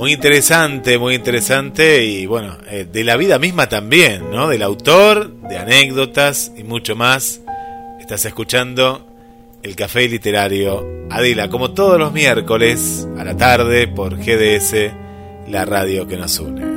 Muy interesante, muy interesante y bueno, eh, de la vida misma también, ¿no? Del autor, de anécdotas y mucho más. Estás escuchando el Café Literario Adila, como todos los miércoles a la tarde por GDS, la radio que nos une.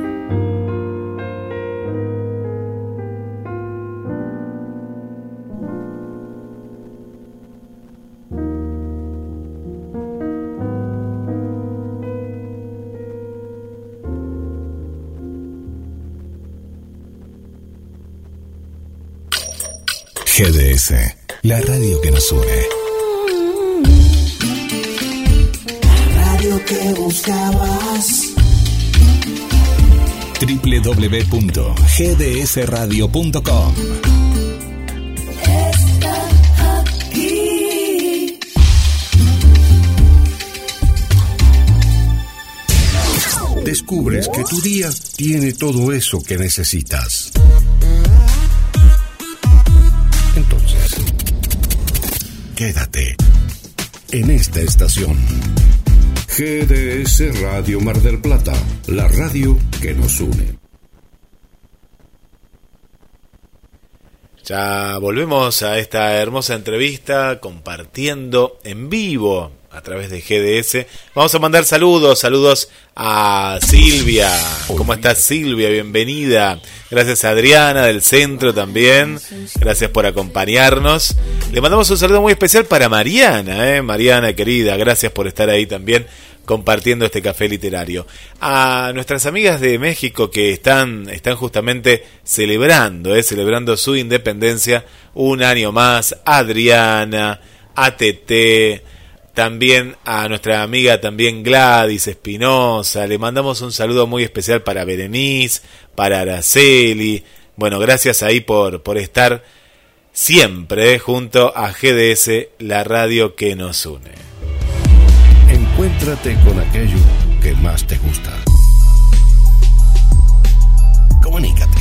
La radio que nos une. Radio que buscabas. www.gdsradio.com Descubres que tu día tiene todo eso que necesitas. Quédate en esta estación. GDS Radio Mar del Plata, la radio que nos une. Ya volvemos a esta hermosa entrevista compartiendo en vivo a través de GDS. Vamos a mandar saludos, saludos a Silvia. ¿Cómo estás Silvia? Bienvenida. Gracias a Adriana del centro también. Gracias por acompañarnos. Le mandamos un saludo muy especial para Mariana, ¿eh? Mariana querida, gracias por estar ahí también compartiendo este café literario. A nuestras amigas de México que están, están justamente celebrando, ¿eh? celebrando su independencia un año más. Adriana, ATT, también a nuestra amiga también Gladys Espinosa, le mandamos un saludo muy especial para Berenice, para Araceli. Bueno, gracias ahí por, por estar siempre junto a GDS, la radio que nos une. Encuéntrate con aquello que más te gusta. Comunícate.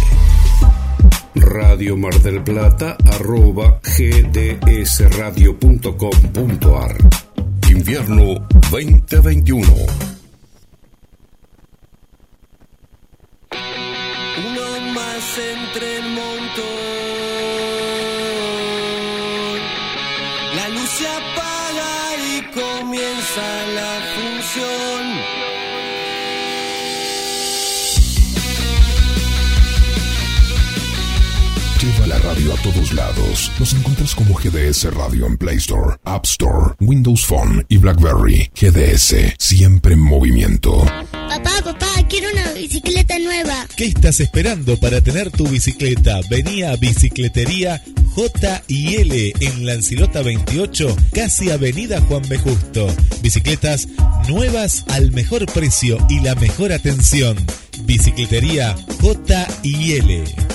Radio Mar del Plata arroba gdsradio.com.ar Invierno 2021. Uno más entre el montón. La luz se apaga y comienza la función. Radio a todos lados. Nos encuentras como GDS Radio en Play Store, App Store, Windows Phone y BlackBerry. GDS, siempre en movimiento. Papá, papá, quiero una bicicleta nueva. ¿Qué estás esperando para tener tu bicicleta? Vení a Bicicletería J y L en Lancilota 28, casi Avenida Juan B. Justo. Bicicletas nuevas al mejor precio y la mejor atención. Bicicletería J y L.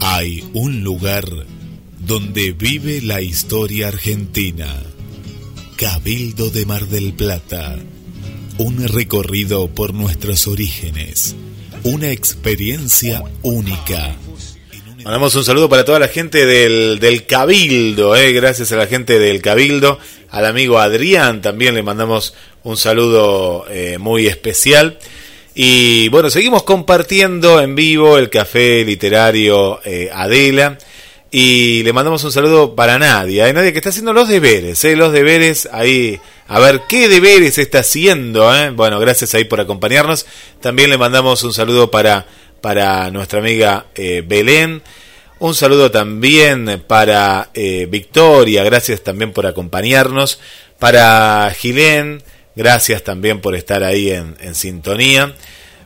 Hay un lugar donde vive la historia argentina. Cabildo de Mar del Plata. Un recorrido por nuestros orígenes. Una experiencia única. Mandamos un saludo para toda la gente del, del Cabildo, eh, gracias a la gente del Cabildo, al amigo Adrián también le mandamos un saludo eh, muy especial. Y bueno, seguimos compartiendo en vivo el café literario eh, Adela. Y le mandamos un saludo para Nadia. Hay Nadia que está haciendo los deberes, ¿eh? los deberes ahí. A ver qué deberes está haciendo. ¿eh? Bueno, gracias ahí por acompañarnos. También le mandamos un saludo para, para nuestra amiga eh, Belén. Un saludo también para eh, Victoria, gracias también por acompañarnos. Para Gilén, gracias también por estar ahí en, en sintonía.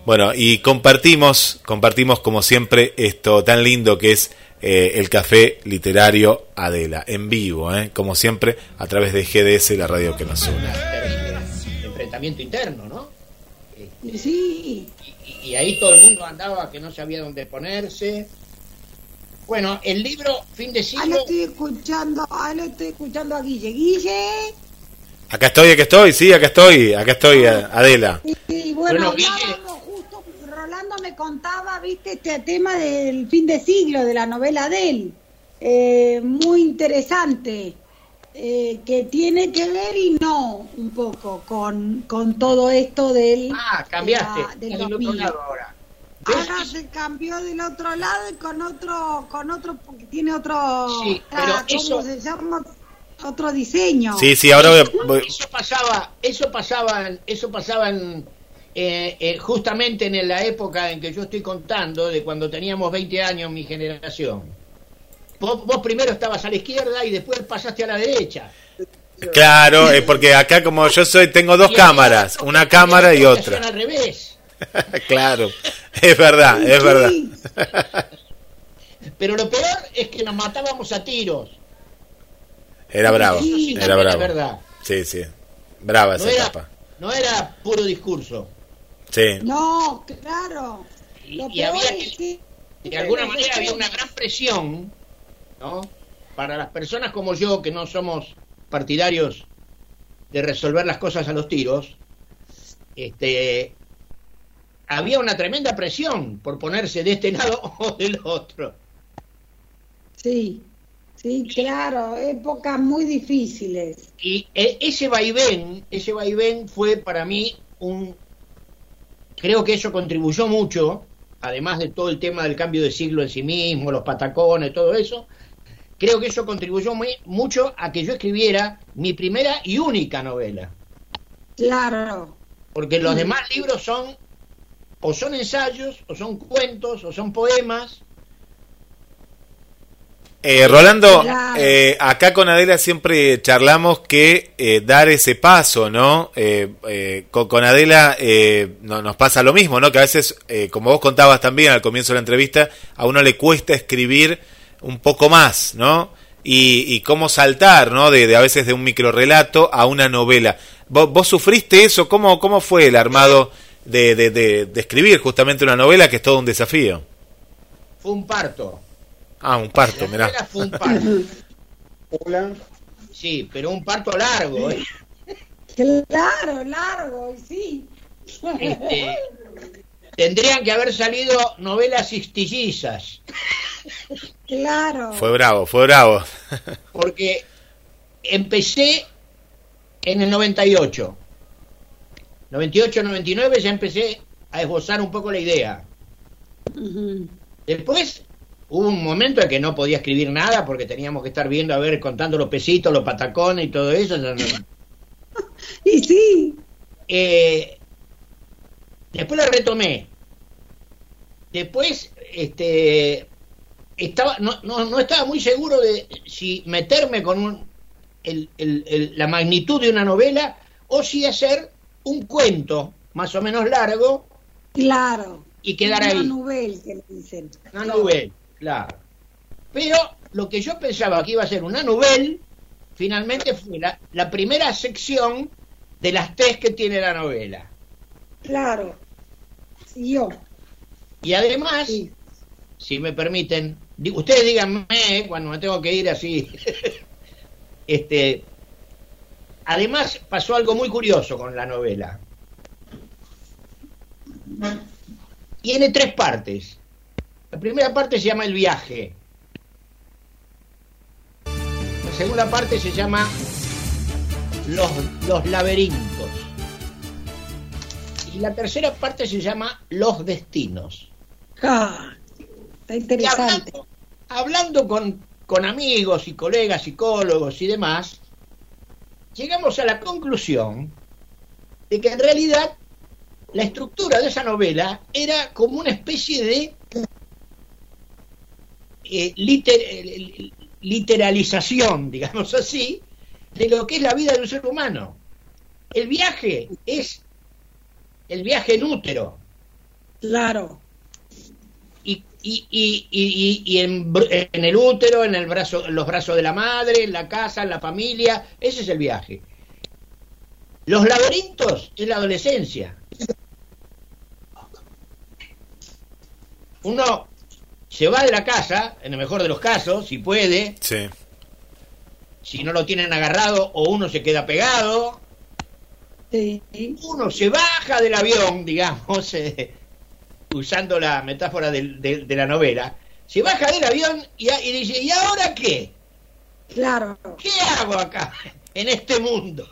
Bueno, y compartimos, compartimos como siempre esto tan lindo que es eh, el café literario Adela, en vivo, eh, como siempre, a través de GDS, la radio que nos une. Enfrentamiento interno, ¿no? Sí. Y, y ahí todo el mundo andaba que no sabía dónde ponerse. Bueno, el libro Fin de Ahí Siglo. lo estoy escuchando, ahí lo estoy escuchando a Guille. Guille. Acá estoy, acá estoy, sí, acá estoy, acá estoy, eh, Adela. Y bueno, Bueno, Guille. hablábamos justo, Rolando me contaba, viste, este tema del fin de siglo, de la novela de él. Eh, muy interesante. eh, que tiene que ver y no un poco con, con todo esto del Ah, cambiaste. de la- del otro 2000. lado ahora. Ahora se cambió del otro lado y con otro, con otro, porque tiene otro, Sí, pero ah, ¿cómo eso- se llama? Otro diseño. Sí, sí, ahora voy a- voy- Eso pasaba, eso pasaba, eso pasaba en, eh, eh, justamente en la época en que yo estoy contando, de cuando teníamos 20 años, mi generación. Vos, vos primero estabas a la izquierda y después pasaste a la derecha. Claro, eh, porque acá como yo soy, tengo dos cámaras, una cámara y otra. al revés. claro, es verdad, es verdad. Pero lo peor es que nos matábamos a tiros. Era bravo, Sí, era bravo. verdad. Sí, sí, brava No esa era, etapa. no era puro discurso. Sí, No, claro. Y, Lo y peor había es que, que- de alguna manera había una gran presión, ¿no? Para las personas como yo, que no somos partidarios de resolver las cosas a los tiros, este, había una tremenda presión por ponerse de este lado o del otro. Sí, sí, claro, épocas muy difíciles. Y e- ese vaivén, ese vaivén fue para mí un... Creo que eso contribuyó mucho, además de todo el tema del cambio de siglo en sí mismo, los patacones, todo eso, creo que eso contribuyó muy- mucho a que yo escribiera mi primera y única novela. Claro. Porque los demás libros son, o son ensayos, o son cuentos, o son poemas. Eh, Rolando, eh, acá con Adela siempre charlamos que eh, dar ese paso, ¿no? Eh, eh, con, con Adela eh, no, nos pasa lo mismo, ¿no? Que a veces, eh, como vos contabas también al comienzo de la entrevista, a uno le cuesta escribir un poco más, ¿no? Y, y cómo saltar, ¿no? De, de a veces de un microrelato a una novela. ¿Vos, vos sufriste eso? ¿Cómo, ¿Cómo fue el armado de, de, de, de escribir justamente una novela que es todo un desafío? Fue un parto. Ah, un parto, La mirá. novela fue un parto. Hola. Sí, pero un parto largo. ¿eh? Claro, largo, y sí. Este, tendrían que haber salido novelas cistillizas, Claro. Fue bravo, fue bravo. porque empecé en el 98. 98-99 ya empecé a esbozar un poco la idea. Después hubo un momento en que no podía escribir nada porque teníamos que estar viendo, a ver, contando los pesitos, los patacones y todo eso. Y sí, Eh, después la retomé. Después, este, estaba, no, no, no estaba muy seguro de si meterme con un, el- el- el- la magnitud de una novela o si hacer un cuento más o menos largo claro. y quedar Una ahí. novela que le dicen. Una novela, claro. Pero lo que yo pensaba que iba a ser una novela, finalmente fue la, la primera sección de las tres que tiene la novela. Claro. Siguió. Y además, Sí. si me permiten, ustedes díganme eh, cuando me tengo que ir así. este, además pasó algo muy curioso con la novela. Tiene tres partes. La primera parte se llama El viaje. La segunda parte se llama Los, los laberintos. Y la tercera parte se llama Los destinos. Ah, está interesante. hablando, hablando con, con amigos y colegas psicólogos y demás, llegamos a la conclusión de que en realidad la estructura de esa novela era como una especie de eh, liter- eh, literalización, digamos así, de lo que es la vida de un ser humano. El viaje es el viaje en útero. Claro. Y, y, y, y, en, en el útero, en el brazo, en los brazos de la madre, en la casa, en la familia, ese es el viaje. Los laberintos es la adolescencia. Uno se va de la casa, en el mejor de los casos, si puede, Sí. si no lo tienen agarrado o uno se queda pegado, Sí. uno se baja del avión, digamos, eh, usando la metáfora del- de, de la novela, se baja del avión y, y dice, ¿y ahora qué? Claro. ¿Qué hago acá, en este mundo?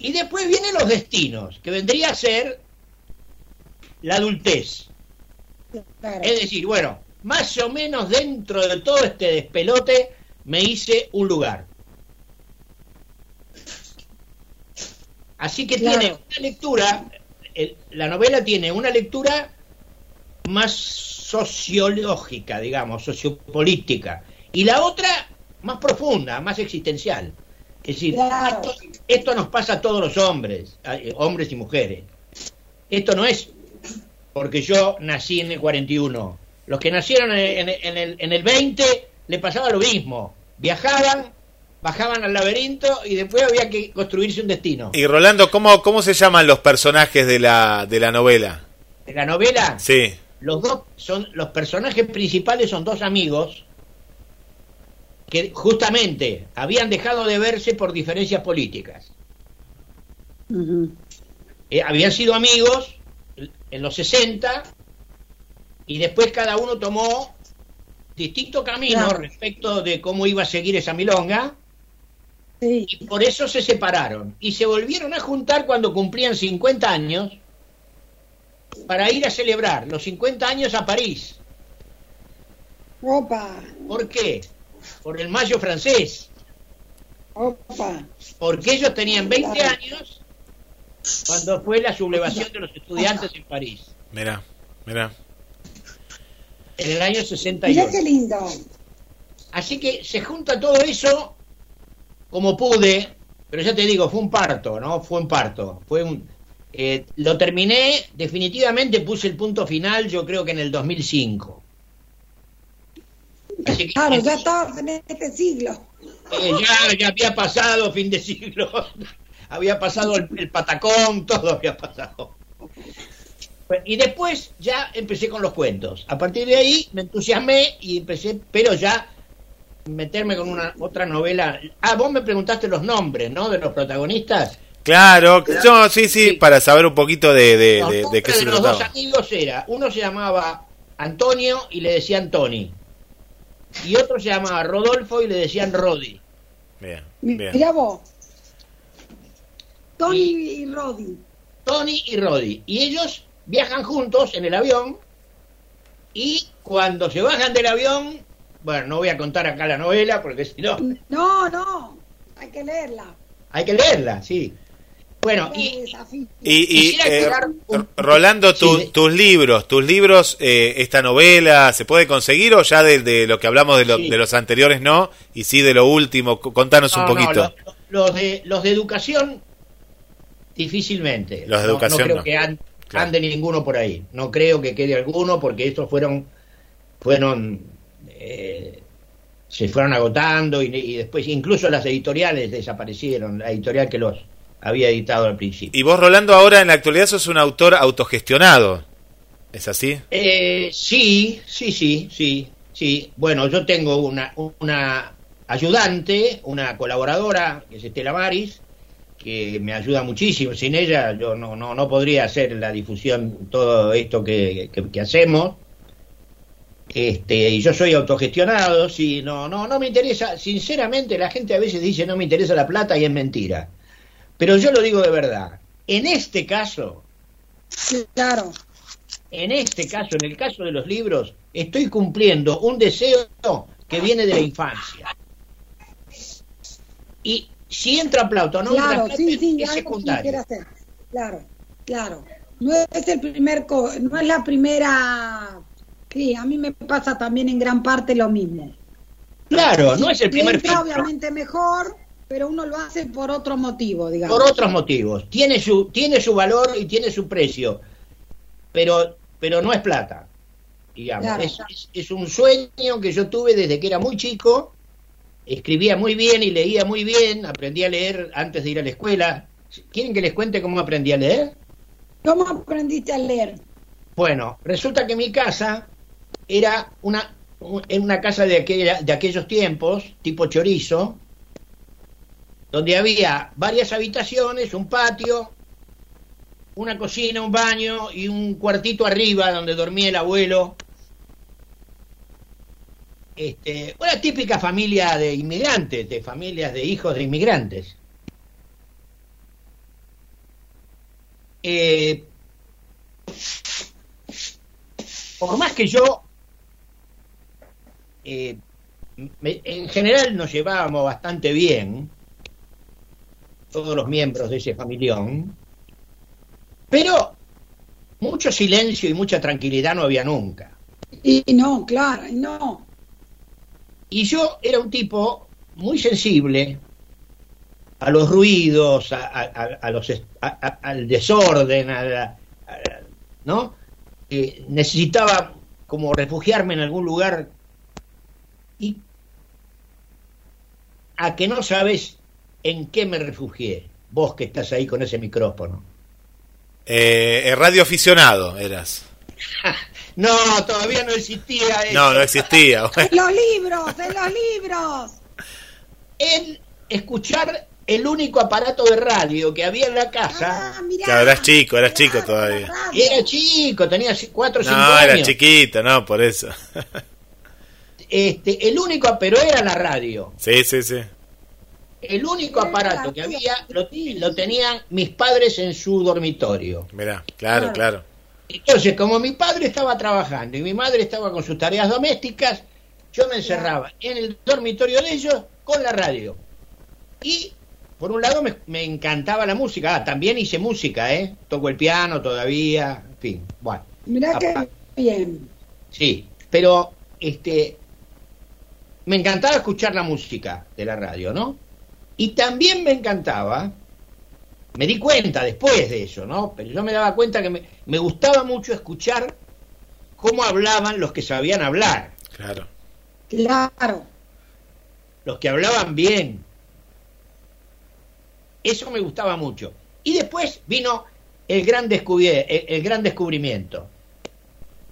Y después vienen los destinos, que vendría a ser la adultez. Claro. Es decir, bueno, más o menos dentro de todo este despelote me hice un lugar. Así que Claro. tiene una lectura, el- la novela tiene una lectura más sociológica, digamos, sociopolítica, y la otra más profunda, más existencial. Es decir, Claro. esto, esto nos pasa a todos los hombres, eh, hombres y mujeres. Esto no es porque yo nací en el 41. Los que nacieron en, en- en el, en el 20 le pasaba lo mismo. Viajaban, bajaban al laberinto y después había que construirse un destino. Y Rolando, ¿cómo, cómo se llaman los personajes de la, de la novela? En la novela, Sí. los dos son los personajes principales son dos amigos que justamente habían dejado de verse por diferencias políticas. Eh, habían sido amigos en los 60 y después cada uno tomó distintos caminos Claro. respecto de cómo iba a seguir esa milonga Sí. y por eso se separaron y se volvieron a juntar cuando cumplían 50 años para ir a celebrar los 50 años a París. Opa. ¿Por qué? Por el mayo francés. Opa. Porque ellos tenían 20 Claro. años cuando fue la sublevación de los estudiantes en París, Mira, mira. en el año Mirá 68. qué lindo. Así que se junta todo eso como pude, pero ya te digo, fue un parto, ¿no? Fue un parto. Fue un, eh, lo terminé, definitivamente puse el punto final, yo creo que en el 2005. Así que, Claro, ya estaba en este siglo. eh, ya, ya había pasado fin de siglo, había pasado el, el patacón, todo había pasado. Y después ya empecé con los cuentos. A partir de ahí me entusiasmé y empecé, pero ya meterme con una otra novela. Ah, vos me preguntaste los nombres, ¿no? De los protagonistas. Claro, no, sí, sí, para saber un poquito de, de, Los de- qué se los dos trataba. amigos era, uno se llamaba Antonio y le decían Tony. Y otro se llamaba Rodolfo y le decían Rodi. Bien, bien. Mirá vos. Tony y Roddy. Tony y Roddy. Y ellos viajan juntos en el avión y cuando se bajan del avión, bueno, no voy a contar acá la novela porque si no, No, no. Hay que leerla. hay que leerla, sí. Bueno, y. Y, y, Quisiera eh, un- Rolando, tu- Sí, tus libros, tus libros, eh, esta novela, ¿se puede conseguir o ya de, de lo que hablamos de, lo- Sí. de los anteriores no? Y sí de lo último, contanos un no, poquito. lo- los, de, los de educación, difícilmente. Los de No- educación No, creo no. que an- Claro. ande ninguno por ahí. No creo que quede alguno porque estos fueron, fueron, eh, se fueron agotando y, y después incluso las editoriales desaparecieron. La editorial que los había editado al principio. Y vos, Rolando, ahora en la actualidad sos un autor autogestionado. ¿Es así? Eh, sí, sí, sí, sí, sí. Bueno, yo tengo una, una ayudante, una colaboradora, que es Estela Maris, que me ayuda muchísimo. Sin ella yo no, no, no podría hacer la difusión, todo esto que, que- que hacemos. Este, y yo soy autogestionado, sí, no, no, no me interesa, sinceramente la gente a veces dice no me interesa la plata y es mentira. Pero yo lo digo de verdad. En este caso, Claro. en este caso, en el caso de los libros, estoy cumpliendo un deseo que viene de la infancia. Y si entra Plauto no claro, entra sí, sí, es secundario. hacer. Claro, claro. No es el primer, co- no es la primera. Sí, a mí me pasa también en gran parte lo mismo. Claro, no es el primer entra, filtro. obviamente mejor, pero uno lo hace por otro motivo, digamos. por otros motivos. Tiene su, tiene su valor y tiene su precio, pero, pero no es plata. Digamos. Claro. Es, es- es un sueño que yo tuve desde que era muy chico. Escribía muy bien y leía muy bien. Aprendí a leer antes de ir a la escuela. ¿Quieren que les cuente cómo aprendí a leer? ¿Cómo aprendiste a leer? Bueno, resulta que mi casa era una, una casa de, aquella, de aquellos tiempos, tipo chorizo, donde había varias habitaciones, un patio, una cocina, un baño y un cuartito arriba donde dormía el abuelo. Este, una típica familia de inmigrantes, de familias de hijos de inmigrantes. Eh, por más que yo, eh, me- en general nos llevábamos bastante bien, todos los miembros de ese familión, pero mucho silencio y mucha tranquilidad no había nunca. Y no, claro, no. Y yo era un tipo muy sensible a los ruidos, a, a- a- los al desorden, a la- ¿no? Eh, necesitaba como refugiarme en algún lugar y a que no sabes en qué me refugié, vos que estás ahí con ese micrófono. Eh, eh, radio aficionado eras. No, todavía no existía eso. No, no existía. En los libros, en los libros. En escuchar el único aparato de radio que había en la casa. Ah, mirá. Claro, eras chico, eras chico todavía. Era chico, tenía 4 o 5 No, era años. chiquito, no, por eso. Este, el único, pero era la radio. Sí, sí, sí. El único aparato que había lo, lo tenían mis padres en su dormitorio. Mirá, claro, Claro. claro. Entonces, como mi padre estaba trabajando y mi madre estaba con sus tareas domésticas, yo me encerraba en el dormitorio de ellos con la radio. Y, por un lado, me, me encantaba la música. Ah, también hice música, ¿eh? Toco el piano todavía, en fin, bueno. Mirá qué bien. Sí, pero este me encantaba escuchar la música de la radio, ¿no? Y también me encantaba, me di cuenta después de eso, ¿no? Pero yo me daba cuenta que me, me gustaba mucho escuchar cómo hablaban los que sabían hablar, Claro. Claro. los que hablaban bien. Eso me gustaba mucho. Y después vino el gran, descubri- el, el gran descubrimiento.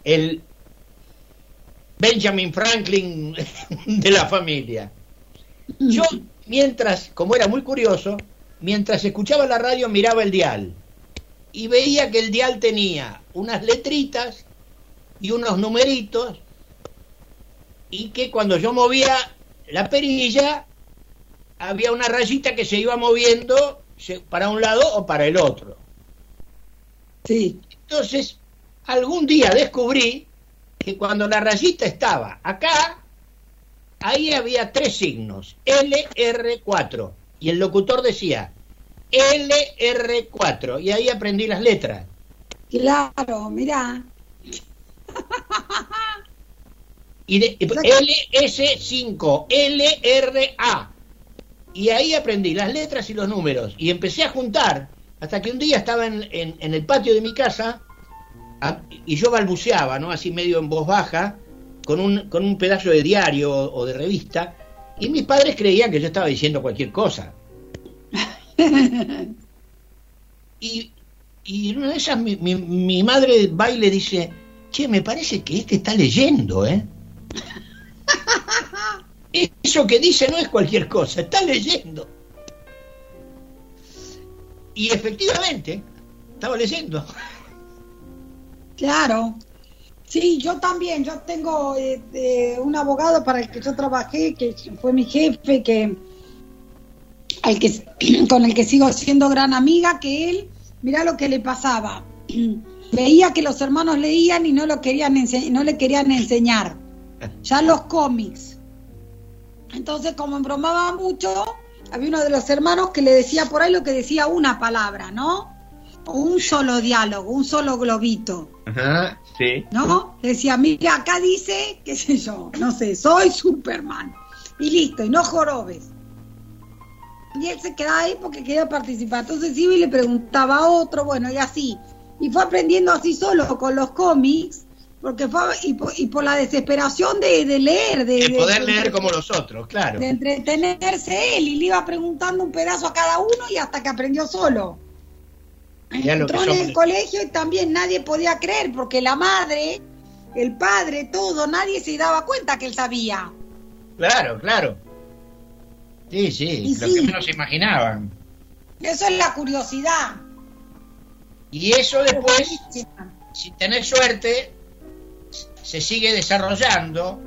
El Benjamin Franklin de la familia. Yo, mientras, como era muy curioso, mientras escuchaba la radio miraba el dial y veía que el dial tenía unas letritas y unos numeritos y que cuando yo movía la perilla había una rayita que se iba moviendo para un lado o para el otro. Sí. Entonces, algún día descubrí que cuando la rayita estaba acá, ahí había tres signos, LR4, y el locutor decía LR4, y ahí aprendí las letras. Claro, mirá. Y de, LS5, LRA. Y ahí aprendí las letras y los números. Y empecé a juntar hasta que un día estaba en, en- en el patio de mi casa a- y yo balbuceaba, ¿no? Así medio en voz baja, con un, con un pedazo de diario o, o de revista. Y mis padres creían que yo estaba diciendo cualquier cosa. Y, y en una de esas mi, mi- mi madre va y le dice, che, me parece que este está leyendo, ¿eh? Eso que dice no es cualquier cosa, está leyendo. Y efectivamente, estaba leyendo. Claro. Sí, yo también. Yo tengo eh, eh, un abogado para el que yo trabajé, que fue mi jefe, que al que con el que sigo siendo gran amiga, que él, mirá lo que le pasaba. veía que los hermanos leían y no, lo querían no le querían enseñar. Ya los cómics. Entonces, como embromaba mucho, había uno de los hermanos que le decía por ahí lo que decía una palabra, ¿no? O un solo diálogo, un solo globito. Ajá, sí. ¿No? Decía, mira, acá dice, qué sé yo, no sé, soy Superman. Y listo, y no jorobes. Y él se quedaba ahí porque quería participar. Entonces iba y le preguntaba a otro, bueno, y así. Y fue aprendiendo así solo con los cómics, porque fue, y, por, la desesperación de, leer. De, poder leer como los otros, claro. De entretenerse él y le iba preguntando un pedazo a cada uno y hasta que aprendió solo. Entró en el colegio y también nadie podía creer, porque la madre, el padre, todo, nadie se daba cuenta que él sabía. Claro, claro. Sí, sí, lo que menos se imaginaban. Eso es la curiosidad. Y eso después, si tenés suerte, se sigue desarrollando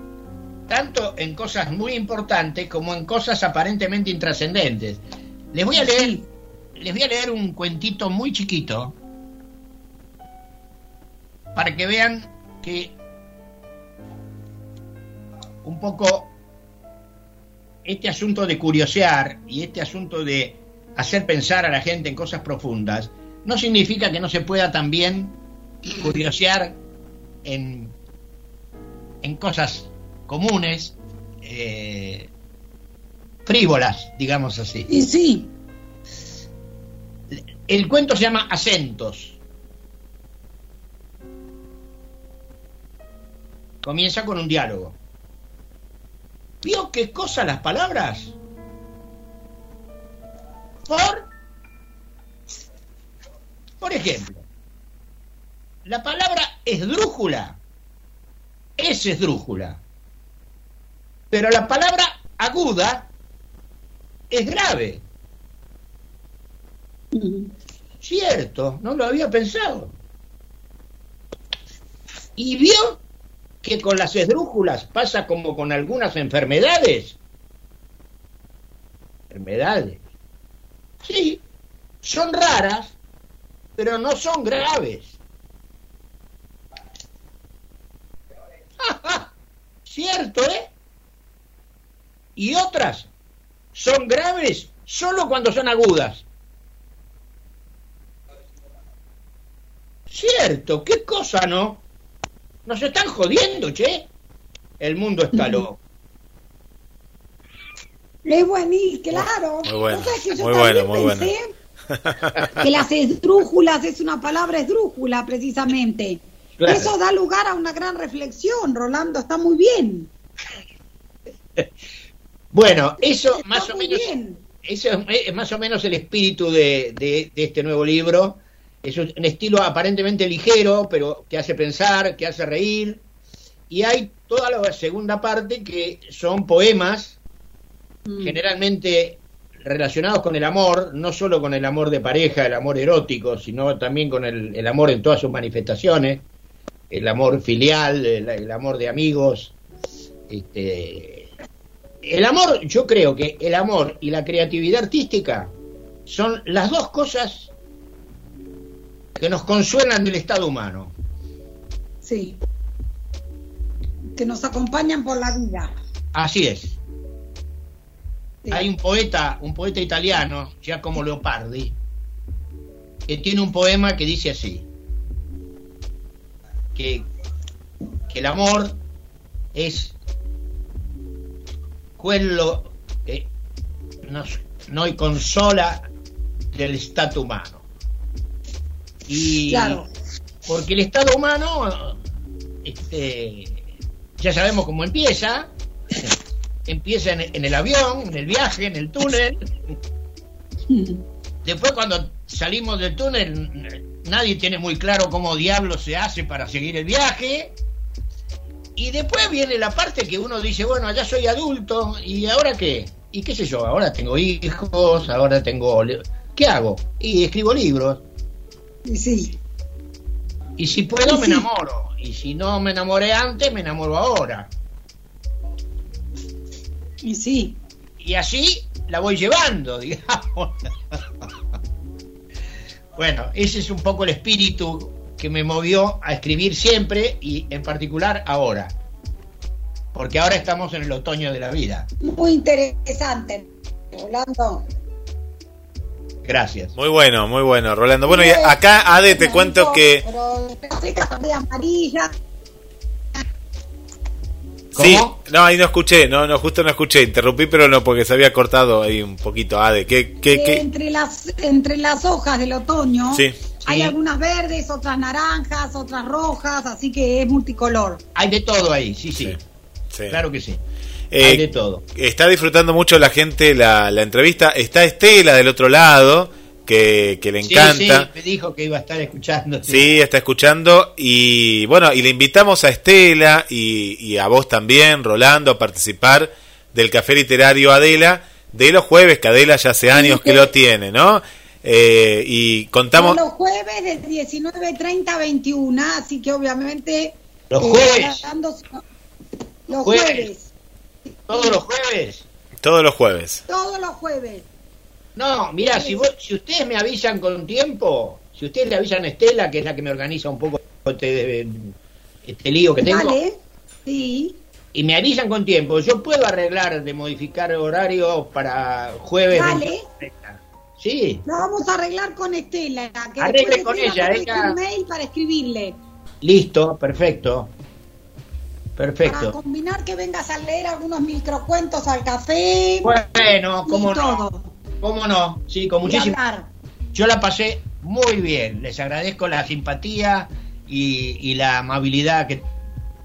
tanto en cosas muy importantes como en cosas aparentemente intrascendentes. Les voy a leer, les voy a leer un cuentito muy chiquito para que vean que un poco este asunto de curiosear y este asunto de hacer pensar a la gente en cosas profundas no significa que no se pueda también curiosear en, en cosas comunes, eh, frívolas, digamos así. Y sí. El cuento se llama Acentos. Comienza con un diálogo. ¿Vio qué cosa las palabras? Por, por ejemplo, la palabra esdrújula es esdrújula, pero la palabra aguda es grave. Cierto, no lo había pensado. Y vio que con las esdrújulas pasa como con algunas enfermedades. Enfermedades. Sí, son raras, pero no son graves. Cierto, ¿eh? Y otras son graves solo cuando son agudas. Cierto, qué cosa, ¿no? Nos están jodiendo, che. El mundo está loco. Es buenísimo, claro. Muy bueno, muy bueno, muy bueno. Que las esdrújulas es una palabra esdrújula, precisamente. Eso da lugar a una gran reflexión, Rolando, está muy bien. Bueno, eso más o menos, eso es más o menos el espíritu de, de este nuevo libro es un estilo aparentemente ligero, pero que hace pensar, que hace reír. Y hay toda la segunda parte que son poemas, mm. generalmente relacionados con el amor, no solo con el amor de pareja, el amor erótico, sino también con el, amor en todas sus manifestaciones, el amor filial, el, amor de amigos. Este, el amor, yo creo que el amor y la creatividad artística son las dos cosas que nos consuelan del estado humano. Sí. Que nos acompañan por la vida. Así es. Hay un poeta, un poeta italiano, Giacomo Leopardi, que tiene un poema que dice así, que, que el amor es quello que nos, nos consola del estado humano. Y claro. porque el estado humano, este, ya sabemos cómo empieza, empieza en, el avión, en el viaje, en el túnel. Después cuando salimos del túnel, nadie tiene muy claro cómo diablo se hace para seguir el viaje. Y después viene la parte que uno dice, bueno, ya soy adulto, ¿y ahora qué? ¿Y qué sé yo? Ahora tengo hijos, ahora tengo... ¿Qué hago? Y escribo libros. Y sí. Y si puedo, me enamoro. Y si no me enamoré antes, me enamoro ahora. Y sí. Y así la voy llevando, digamos. bueno, ese es un poco el espíritu que me movió a escribir siempre y en particular ahora. Porque ahora estamos en el otoño de la vida. Muy interesante, Rolando. Gracias. Muy bueno, muy bueno, Rolando. Bueno, y acá, Ade, te cuento que... Sí, no, ahí no escuché, no, no, justo no escuché, interrumpí, pero no, porque se había cortado ahí un poquito, Ade. ¿Qué, qué, qué? Entre, las, entre las hojas del otoño Sí. hay Sí. algunas verdes, otras naranjas, otras rojas, así que es multicolor. Hay de todo ahí, sí, sí. Sí, sí. Claro que sí. Eh, Hay de todo. Está disfrutando mucho la gente la, la entrevista. Está Estela del otro lado, que, que le Sí, encanta. sí, me dijo que iba a estar escuchando. Sí, está escuchando y bueno, y le invitamos a Estela y, y a vos también, Rolando, a participar del Café Literario Adela de los jueves, que Adela ya hace años que lo tiene, ¿no? Eh, y contamos... Son los jueves de 19.30 a 21, así que obviamente... Los eh, jueves. dando- los Jueves. jueves. Todos los jueves. Todos los jueves. Todos los jueves. No, mira, si, vos- si ustedes me avisan con tiempo, si ustedes le avisan a Estela, que es la que me organiza un poco este, este lío que tengo, Vale. Sí. y me avisan con tiempo, yo puedo arreglar de modificar horario para jueves. 21:30. Sí, Lo vamos a arreglar con Estela. Que Arregle con Estela ella, ella. un mail para escribirle. listo, perfecto. Para Perfecto. combinar que vengas a leer algunos microcuentos al café. Bueno, cómo no, todo. cómo no, sí, con muchísimo. Yo la pasé muy bien, les agradezco la simpatía y, y la amabilidad que,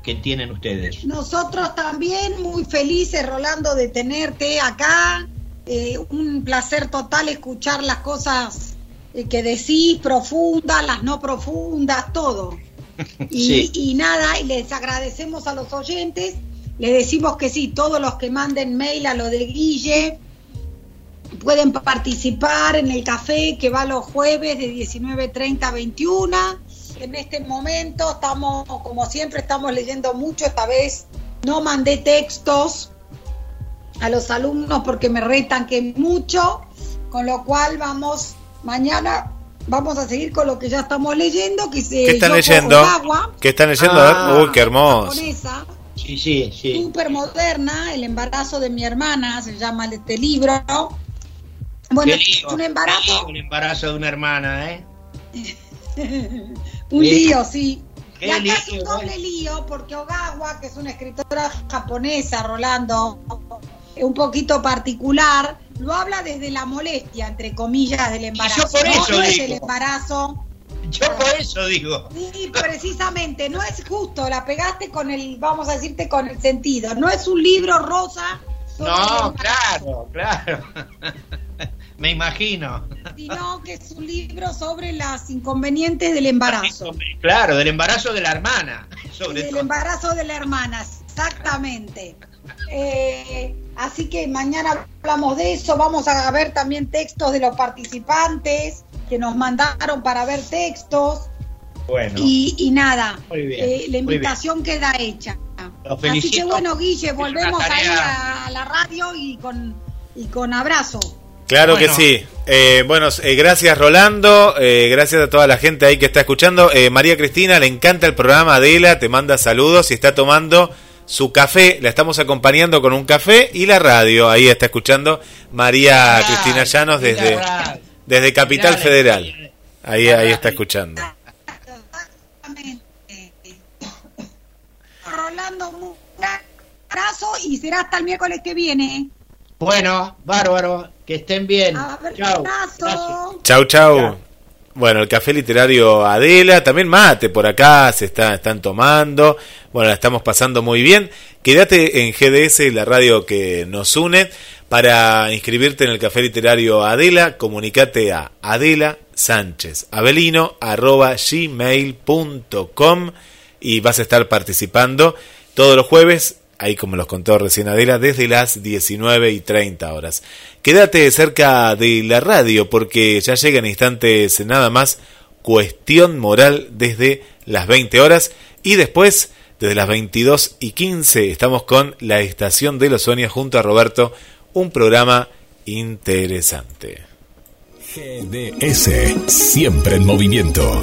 que tienen ustedes. Nosotros también muy felices, Rolando, de tenerte acá. Eh, un placer total escuchar las cosas eh, que decís, profundas, las no profundas, todo. Y, Sí. y nada, y les agradecemos a los oyentes. Les decimos que sí, todos los que manden mail a lo de Guille pueden participar en el café que va los jueves de 19.30 a 21. En este momento estamos, como siempre, estamos leyendo mucho. Esta vez no mandé textos a los alumnos porque me retan que mucho, con lo cual vamos mañana vamos a seguir con lo que ya estamos leyendo, que se ¿Qué están Yoko leyendo? ¿Qué están leyendo? Ah. Uy, qué hermoso. japonesa, Sí, sí, sí. súper moderna, el embarazo de mi hermana, se llama este libro. Bueno, Qué es un embarazo, un embarazo de una hermana, ¿eh? un Qué- lío, sí. qué Y acá es lío, un doble ¿eh? lío, porque Ogawa, que es una escritora japonesa, Rolando, un poquito particular, lo habla desde la molestia, entre comillas, del embarazo. por ¿no? eso No es digo. el embarazo. Yo por eso digo. Sí, precisamente, no es justo, la pegaste con el, vamos a decirte, con el sentido. No es un libro rosa, No, claro, claro. Me imagino. sino que es un libro sobre las inconvenientes del embarazo. Claro, del embarazo de la hermana, sobre del todo. embarazo de la hermana, exactamente. Eh, así que mañana hablamos de eso, vamos a ver también textos de los participantes que nos mandaron para ver textos Bueno, y, y nada, Muy bien, eh, la muy invitación queda hecha. Los Así que bueno, Guille, volvemos ahí a la radio y con, y con abrazo. Claro Bueno. que sí. Eh, bueno, eh, gracias Rolando, eh, gracias a toda la gente ahí que está escuchando. Eh, María Cristina, le encanta el programa, Adela, te manda saludos y está tomando su café, la estamos acompañando con un café y la radio, ahí está escuchando María Cristina Llanos desde, desde Capital Mirá, Federal. Ahí, ahí está escuchando. Rolando, un abrazo y será hasta el miércoles que viene. Bueno, bárbaro, que estén bien. Chao. Chau, chau. Bueno, el café literario Adela, también mate por acá, se está, están tomando. Bueno, la estamos pasando muy bien. Quédate en GDS, la radio que nos une. Para inscribirte en el café literario Adela, comunicate a Adela Sánchez Avelino arroba gmail.com y vas a estar participando todos los jueves ahí como los contó recién Adela, desde las 19 y 30 horas. Quédate cerca de la radio porque ya llega en instantes nada más cuestión moral desde las 20 horas y después desde las 22 y 15 estamos con la estación de los sueños junto a Roberto, un programa interesante. GDS, siempre en movimiento.